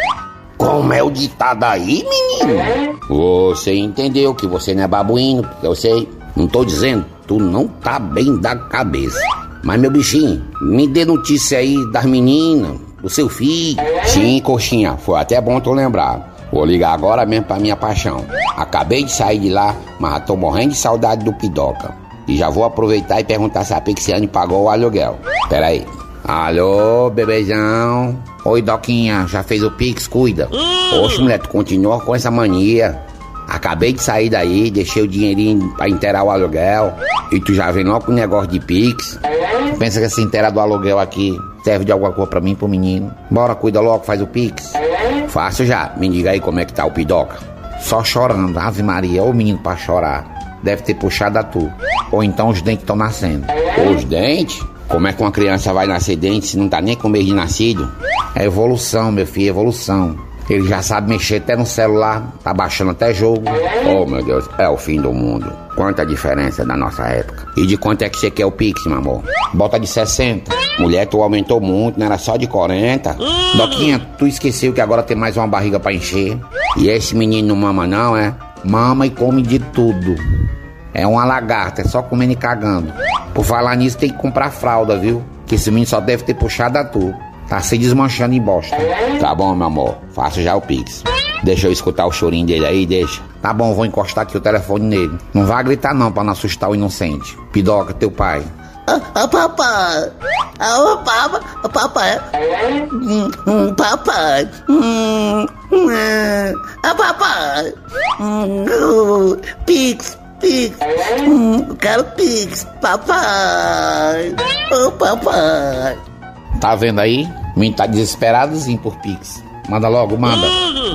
Como é o ditado aí, menino? Você entendeu que você não é babuíno, eu sei. Não tô dizendo, tu não tá bem da cabeça. Mas, meu bichinho, me dê notícia aí das meninas, do seu filho. Sim, coxinha, foi até bom tu lembrar. Vou ligar agora mesmo pra minha paixão. Acabei de sair de lá, mas tô morrendo de saudade do Pidoca. E já vou aproveitar e perguntar se a Pixiane pagou o aluguel. Pera aí. Alô, bebezão. Oi, Doquinha, já fez o Pix? Cuida. Oxe, mulher, tu continua com essa mania. Acabei de sair daí, deixei o dinheirinho pra inteirar o aluguel. E tu já vem logo com o negócio de Pix. Pensa que essa inteira do aluguel aqui serve de alguma coisa pra mim, pro menino? Bora, cuida logo, faz o Pix. Faço já. Me diga aí como é que tá o Pidoca. Só chorando, Ave Maria, ô menino pra chorar. Deve ter puxado a tu. Ou então os dentes estão nascendo. Os dentes? Como é que uma criança vai nascer dente se não tá nem com mês de nascido? É evolução, meu filho, evolução. Ele já sabe mexer até no celular, tá baixando até jogo. Oh, meu Deus, é o fim do mundo. Quanta diferença da nossa época. E de quanto é que você quer o Pix, meu amor? Bota de 60. Mulher, tu aumentou muito, não era só de 40. Doquinha, tu esqueceu que agora tem mais uma barriga pra encher. E esse menino não mama não, é? Mama e come de tudo. É uma lagarta, é só comendo e cagando. Por falar nisso, tem que comprar fralda, viu? Que esse menino só deve ter puxado a tu. Tá se desmanchando em bosta. Tá bom, meu amor. Faça já o Pix. Deixa eu escutar o chorinho dele aí, deixa. Tá bom, vou encostar aqui o telefone nele. Não vai gritar não pra não assustar o inocente. Pidoca, teu pai. Ah, papai. Ah, papai. Papai. Hum, hum, papai. Hum, hum, ah, papai. Hum, uh, Pix, Pix. Hum, quero Pix, papai. Oh, papai. Tá vendo aí? O menino tá desesperadozinho por Pix. Manda logo, manda.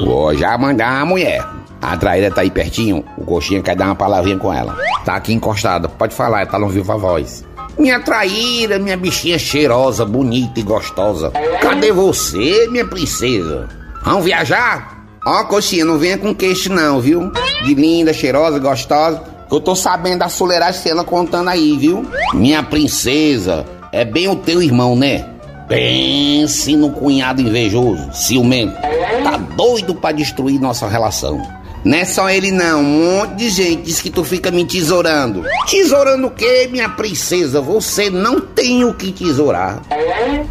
Vou já mandar a mulher. A traíra tá aí pertinho. O coxinha quer dar uma palavrinha com ela. Tá aqui encostada. Pode falar, tá no vivo a voz. Minha traíra, minha bichinha cheirosa, bonita e gostosa. Cadê você, minha princesa? Vamos viajar? Ó, coxinha, não venha com queixo não, viu? De linda, cheirosa, gostosa. Eu tô sabendo da fuleiragem que ela contando aí, viu? Minha princesa, é bem o teu irmão, né? Pense no cunhado invejoso, ciumento. Tá doido pra destruir nossa relação. Não é só ele não, um monte de gente diz que tu fica me tesourando. Tesourando o quê, minha princesa? Você não tem o que tesourar.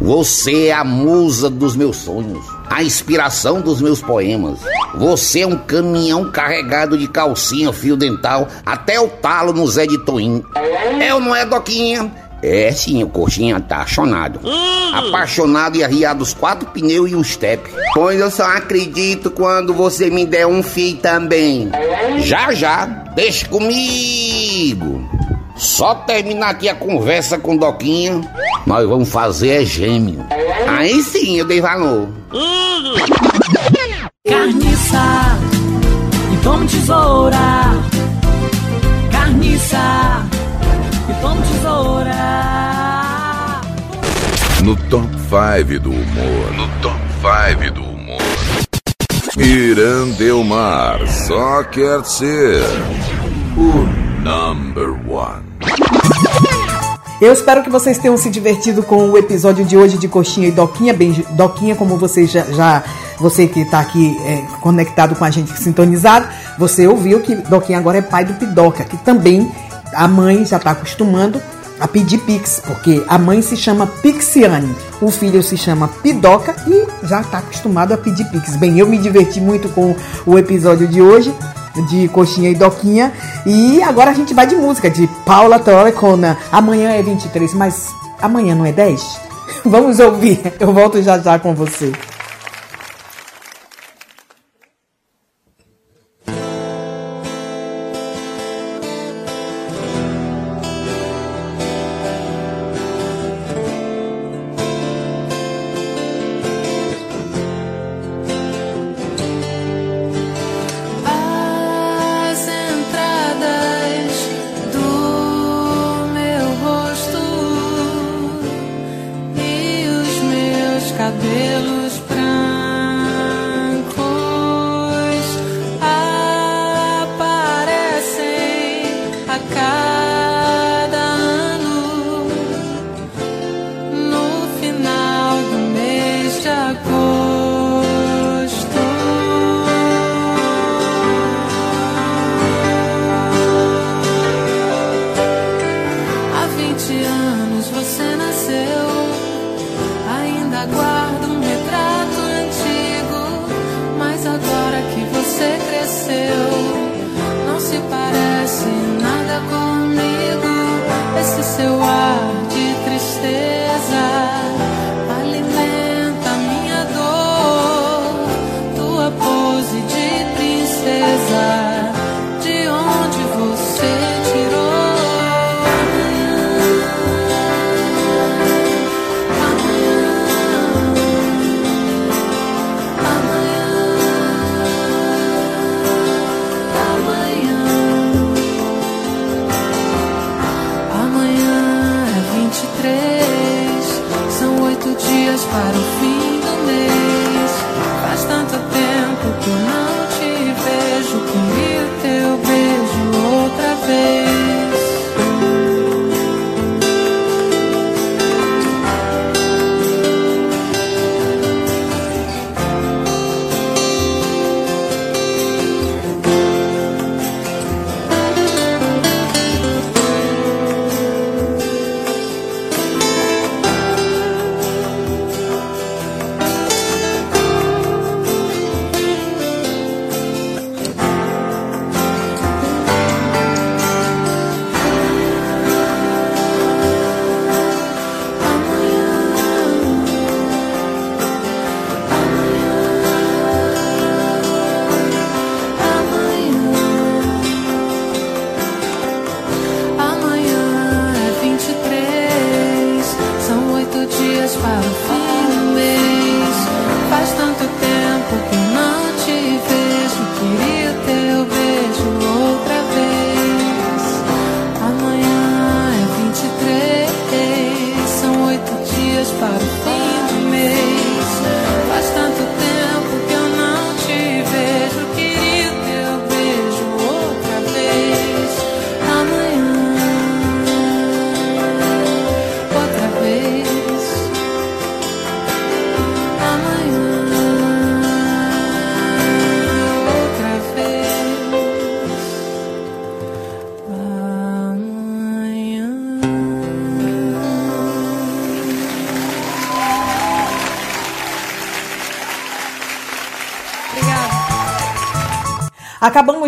Você é a musa dos meus sonhos, a inspiração dos meus poemas. Você é um caminhão carregado de calcinha, fio dental, até o talo no Zé de Toim. É ou não é, Doquinha? É sim, o coxinha tá apaixonado. Apaixonado e arriado os quatro pneus e o step. Pois eu só acredito quando você me der um fio também. Já, já, deixa comigo. Só terminar aqui a conversa com o Doquinha, nós vamos fazer é gêmeo. Aí sim eu dei valor. Carniça e pão tesoura. Carniça e pão tesoura. No top 5 do humor. No top 5 do humor. Irandelmar só quer ser o number one. Eu espero que vocês tenham se divertido com o episódio de hoje de Coxinha e Doquinha. Bem, Doquinha, como você já, já você que está aqui é, conectado com a gente, sintonizado, você ouviu que Doquinha agora é pai do Pidoca, que também a mãe já está acostumando a pedir Pix, porque a mãe se chama Pixiane, o filho se chama Pidoca e já está acostumado a pedir Pix. Bem, eu me diverti muito com o episódio de hoje de Coxinha e Doquinha. E agora a gente vai de música, de Paula Torre com Amanhã é 23, mas amanhã não é 10? Vamos ouvir, eu volto já já com você.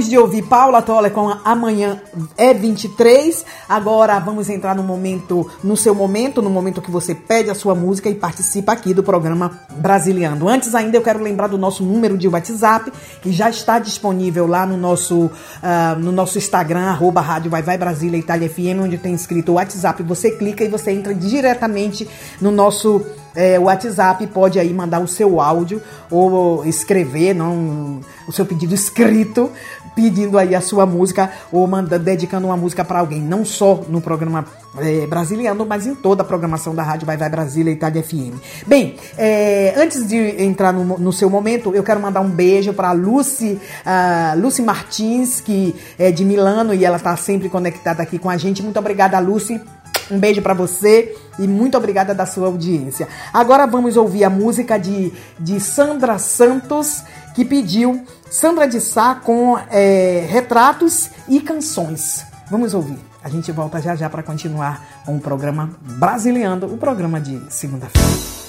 Acabamos de ouvir Paula Toller com Amanhã é 23. Agora vamos entrar no momento, no seu momento, no momento que você pede a sua música e participa aqui do programa Brasiliando. Antes ainda eu quero lembrar do nosso número de WhatsApp, que já está disponível lá no nosso, ah, no nosso Instagram, arroba Rádio Vai Vai Brasília Itália FM, onde tem escrito WhatsApp. Você clica e você entra diretamente no nosso é, o WhatsApp, pode aí mandar o seu áudio ou escrever não, o seu pedido escrito, pedindo aí a sua música ou manda, dedicando uma música para alguém, não só no programa é, mas em toda a programação da Rádio Vai Vai Brasília e Itália FM. Bem, é, antes de entrar no, no, seu momento, eu quero mandar um beijo para Lucy, uh, Lucy Martins, que é de Milano e ela está sempre conectada aqui com a gente. Muito obrigada, Lucy. Um beijo para você e muito obrigada da sua audiência. Agora vamos ouvir a música de, de Sandra Santos, que pediu Sandra de Sá com é, retratos e canções. Vamos ouvir. A gente volta já já para continuar com o programa Brasiliando, o programa de segunda-feira.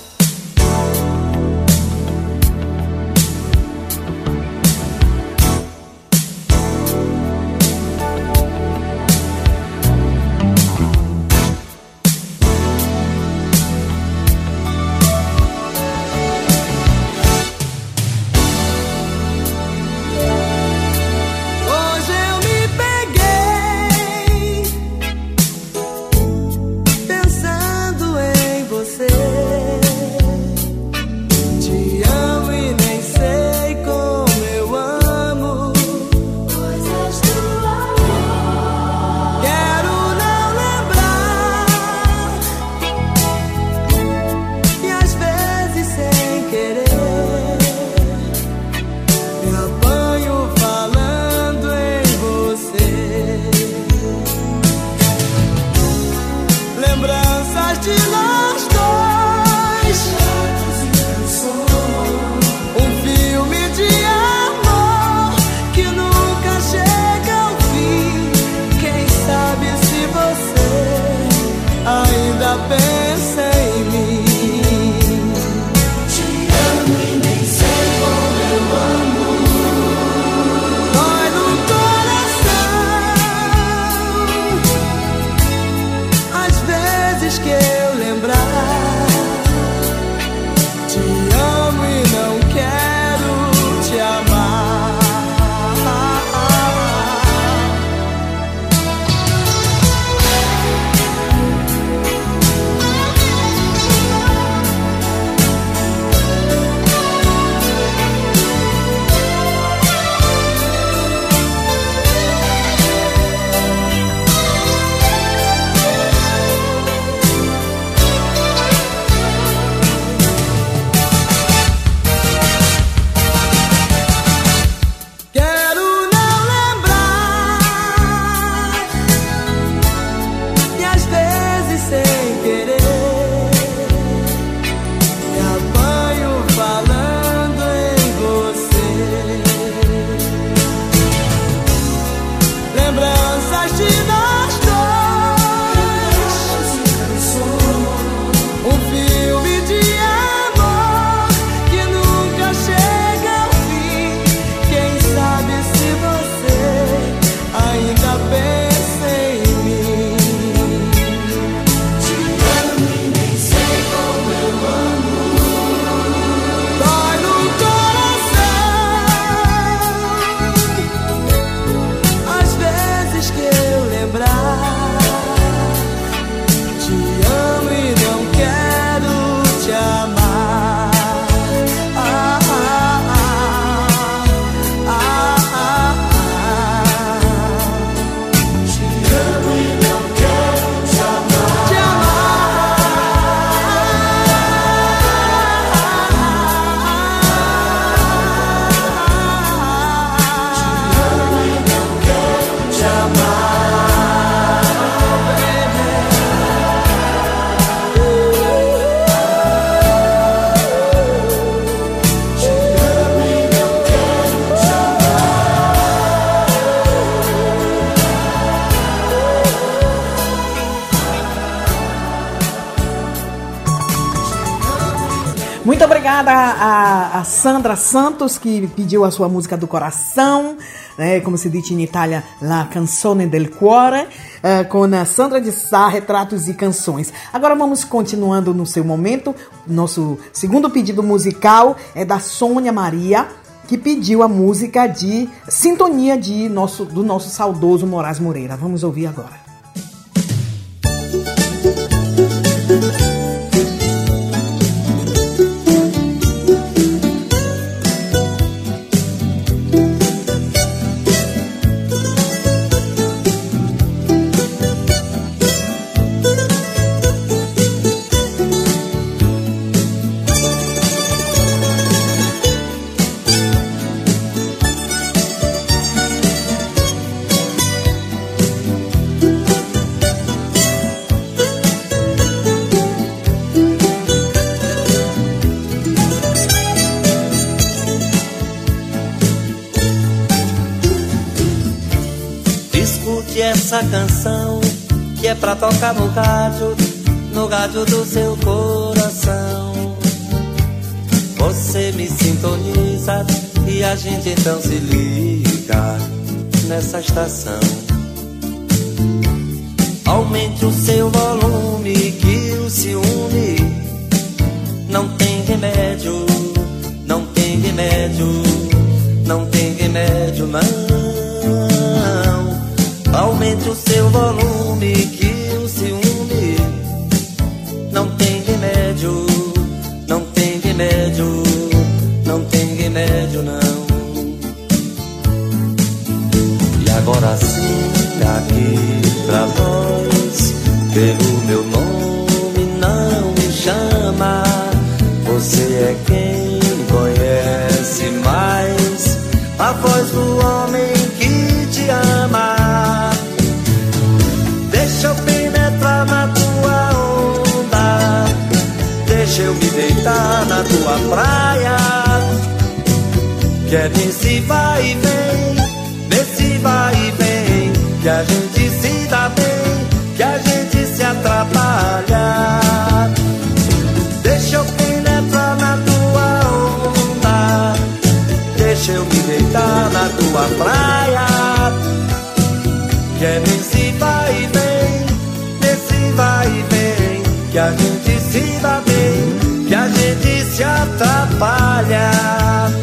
Obrigada a, a, Sandra Santos, que pediu a sua música do coração, né, como se diz em Itália, La Canzone del Cuore, uh, com a Sandra de Sá, Retratos e Canções. Agora vamos continuando no seu momento. Nosso segundo pedido musical é da Sônia Maria, que pediu a música de Sintonia de nosso, do nosso saudoso Moraes Moreira. Vamos ouvir agora. No rádio, no rádio do seu coração. Você me sintoniza e a gente então se liga nessa estação. Aumente o seu volume que o ciúme não tem remédio, não tem remédio, não tem remédio não. Aumente o seu volume que praia. Que é nesse vai e vem, nesse vai e vem, que a gente se dá bem, que a gente se atrapalha. Deixa eu penetrar na tua onda, deixa eu me deitar na tua praia. Se atrapalha.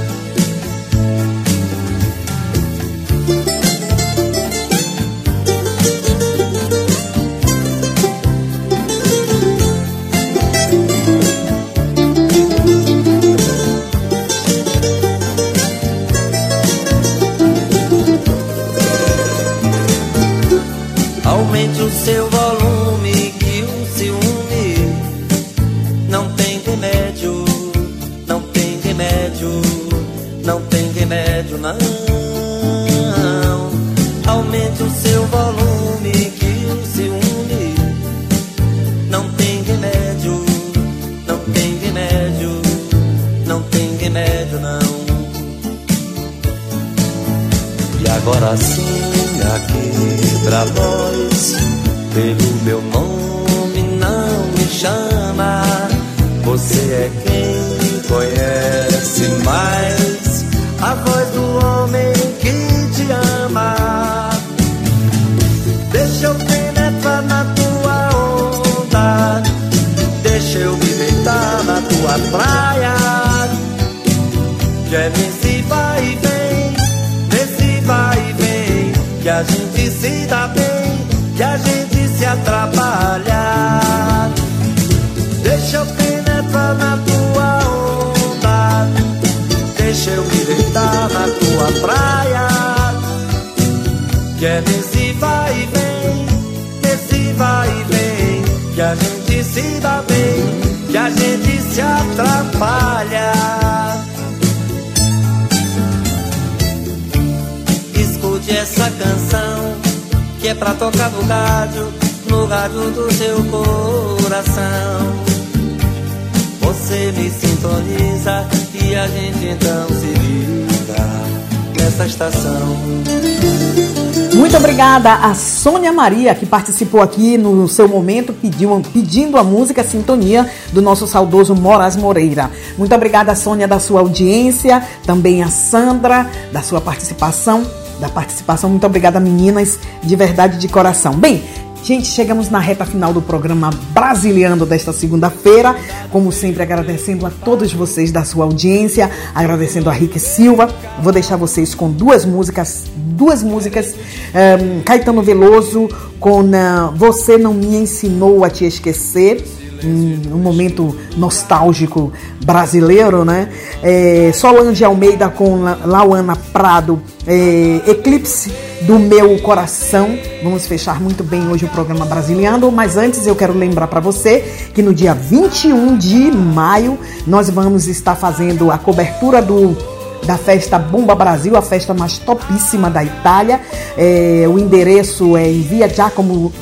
A Sônia Maria, que participou aqui no seu momento, pediu, pedindo a música Sintonia do nosso saudoso Moraes Moreira. Muito obrigada, Sônia, da sua audiência, também a Sandra, da sua participação, da participação. Muito obrigada, meninas, de verdade, de coração. Bem, Gente, chegamos na reta final do programa Brasiliano desta segunda-feira. Como sempre, agradecendo a todos vocês da sua audiência, agradecendo a Rick Silva. Vou deixar vocês com duas músicas, duas músicas. Um, Caetano Veloso com uh, Você Não Me Ensinou a Te Esquecer. Um, um momento nostálgico brasileiro, né? É, Solange Almeida com La Lauana Prado, é, Eclipse do Meu Coração. Vamos fechar muito bem hoje o programa Brasiliano, mas antes eu quero lembrar para você que no dia 21 de maio nós vamos estar fazendo a cobertura do da festa Bomba Brasil, a festa mais topíssima da Itália. É, o endereço é em via Giacomo,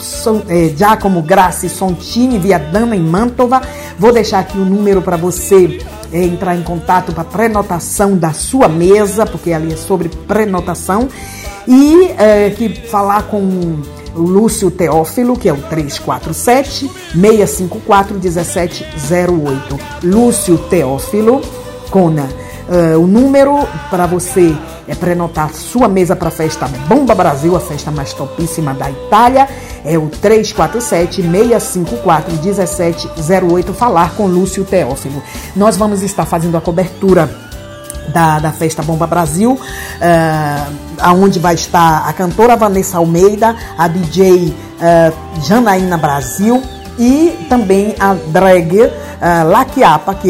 é, Giacomo Grassi Sontini, via Dana, em Mantova. Vou deixar aqui o número para você é, entrar em contato para prenotação da sua mesa, porque ali é sobre prenotação. E é, que falar com o Lúcio Teófilo, que é o 347 654 1708. Lúcio Teófilo, Cona. Uh, o número para você é prenotar sua mesa para a festa Bomba Brasil, a festa mais topíssima da Itália, é o 347-654-1708. Falar com Lúcio Teófilo. Nós vamos estar fazendo a cobertura da, da festa Bomba Brasil, uh, aonde vai estar a cantora Vanessa Almeida, a DJ uh, Janaína Brasil e também a drag uh, Laquiapa, que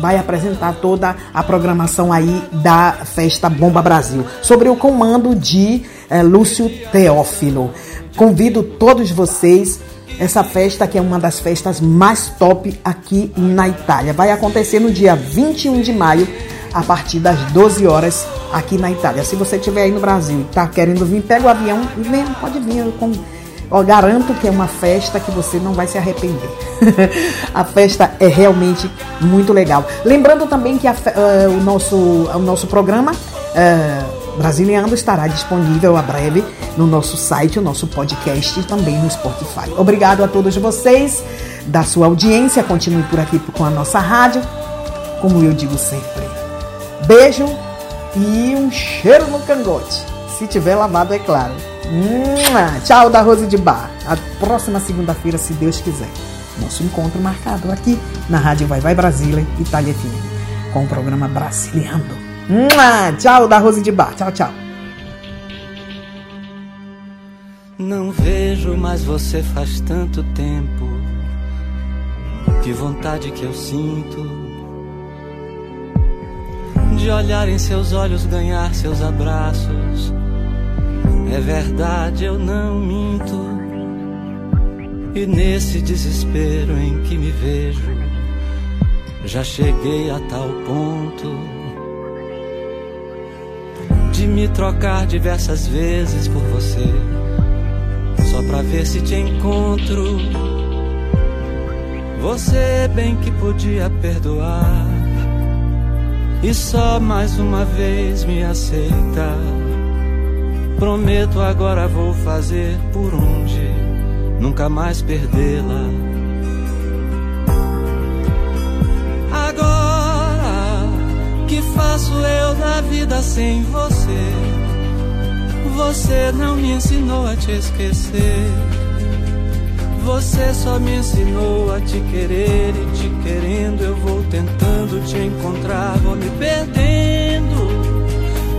vai apresentar toda a programação aí da festa Bomba Brasil, sobre o comando de uh, Lúcio Teófilo. Convido todos vocês essa festa que é uma das festas mais top aqui na Itália. Vai acontecer no dia 21 de maio, a partir das 12 horas aqui na Itália. Se você estiver aí no Brasil e está querendo vir, pega o avião e vem, pode vir. Eu Ó, garanto que é uma festa que você não vai se arrepender. a festa é realmente muito legal. Lembrando também que a, uh, o, nosso, o nosso programa uh, Brasiliano estará disponível a breve no nosso site, o nosso podcast e também no Spotify. Obrigado a todos vocês da sua audiência. Continue por aqui com a nossa rádio. Como eu digo sempre, beijo e um cheiro no cangote. Se tiver lavado, é claro. Tchau da Rose de Bar. A próxima segunda-feira, se Deus quiser. Nosso encontro marcado aqui na Rádio Vai Vai Brasília, Itália FM, com o programa Brasiliando. Tchau da Rose de Bar. Tchau, tchau. Não vejo mais você faz tanto tempo. Que vontade que eu sinto de olhar em seus olhos, ganhar seus abraços é verdade, eu não minto. E nesse desespero em que me vejo, já cheguei a tal ponto de me trocar diversas vezes por você, só pra ver se te encontro. Você bem que podia perdoar e só mais uma vez me aceitar. Prometo agora vou fazer por onde nunca mais perdê-la. Agora que faço eu da vida sem você? Você não me ensinou a te esquecer. Você só me ensinou a te querer e te querendo eu vou tentando te encontrar, vou me perdendo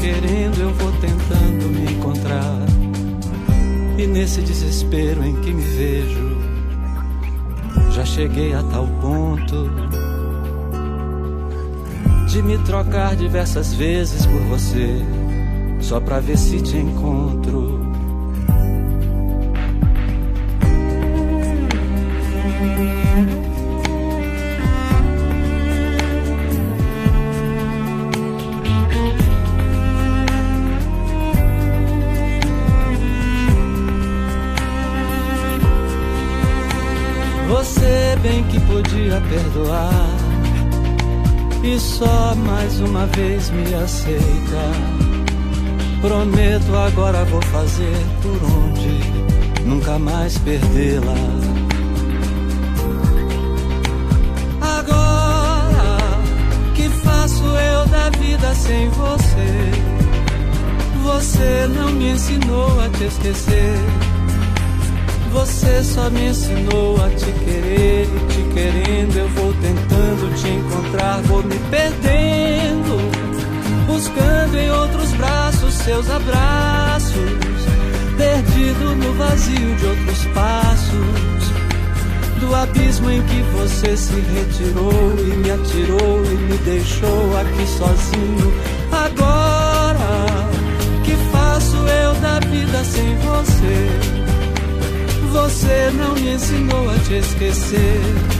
querendo eu vou tentando me encontrar. E nesse desespero em que me vejo, já cheguei a tal ponto de me trocar diversas vezes por você, só pra ver se te encontro. Perdoar e só mais uma vez me aceita. Prometo agora vou fazer por onde nunca mais perdê-la. Agora que faço eu da vida sem você? Você não me ensinou a te esquecer. Você só me ensinou a te querer querendo eu vou tentando te encontrar, vou me perdendo, buscando em outros braços seus abraços, perdido no vazio de outros passos, do abismo em que você se retirou e me atirou e me deixou aqui sozinho. Agora que faço eu da vida sem você? Você não me ensinou a te esquecer.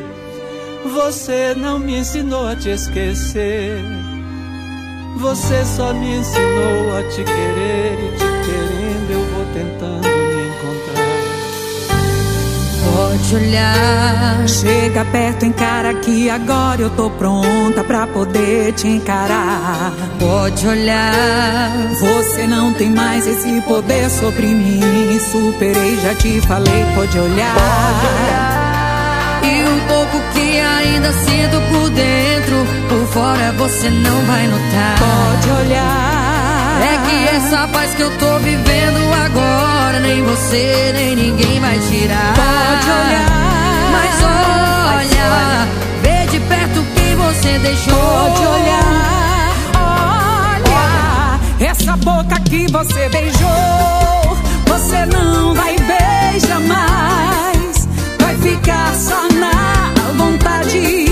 Você não me ensinou a te esquecer. Você só me ensinou a te querer e te querendo eu vou tentando me encontrar. Pode olhar, chega perto, encara que agora eu tô pronta pra poder te encarar. Pode olhar, você não tem mais esse poder sobre mim. Superei, já te falei, pode olhar. Pode olhar. Sinto por dentro, por fora você não vai notar. Pode olhar. É que essa paz que eu tô vivendo agora, nem você, nem ninguém vai tirar. Pode olhar. Mas olha, vê de perto o que você deixou. Pode olhar, olha, essa boca que você beijou, você não vai beijar mais, vai ficar só na vontade.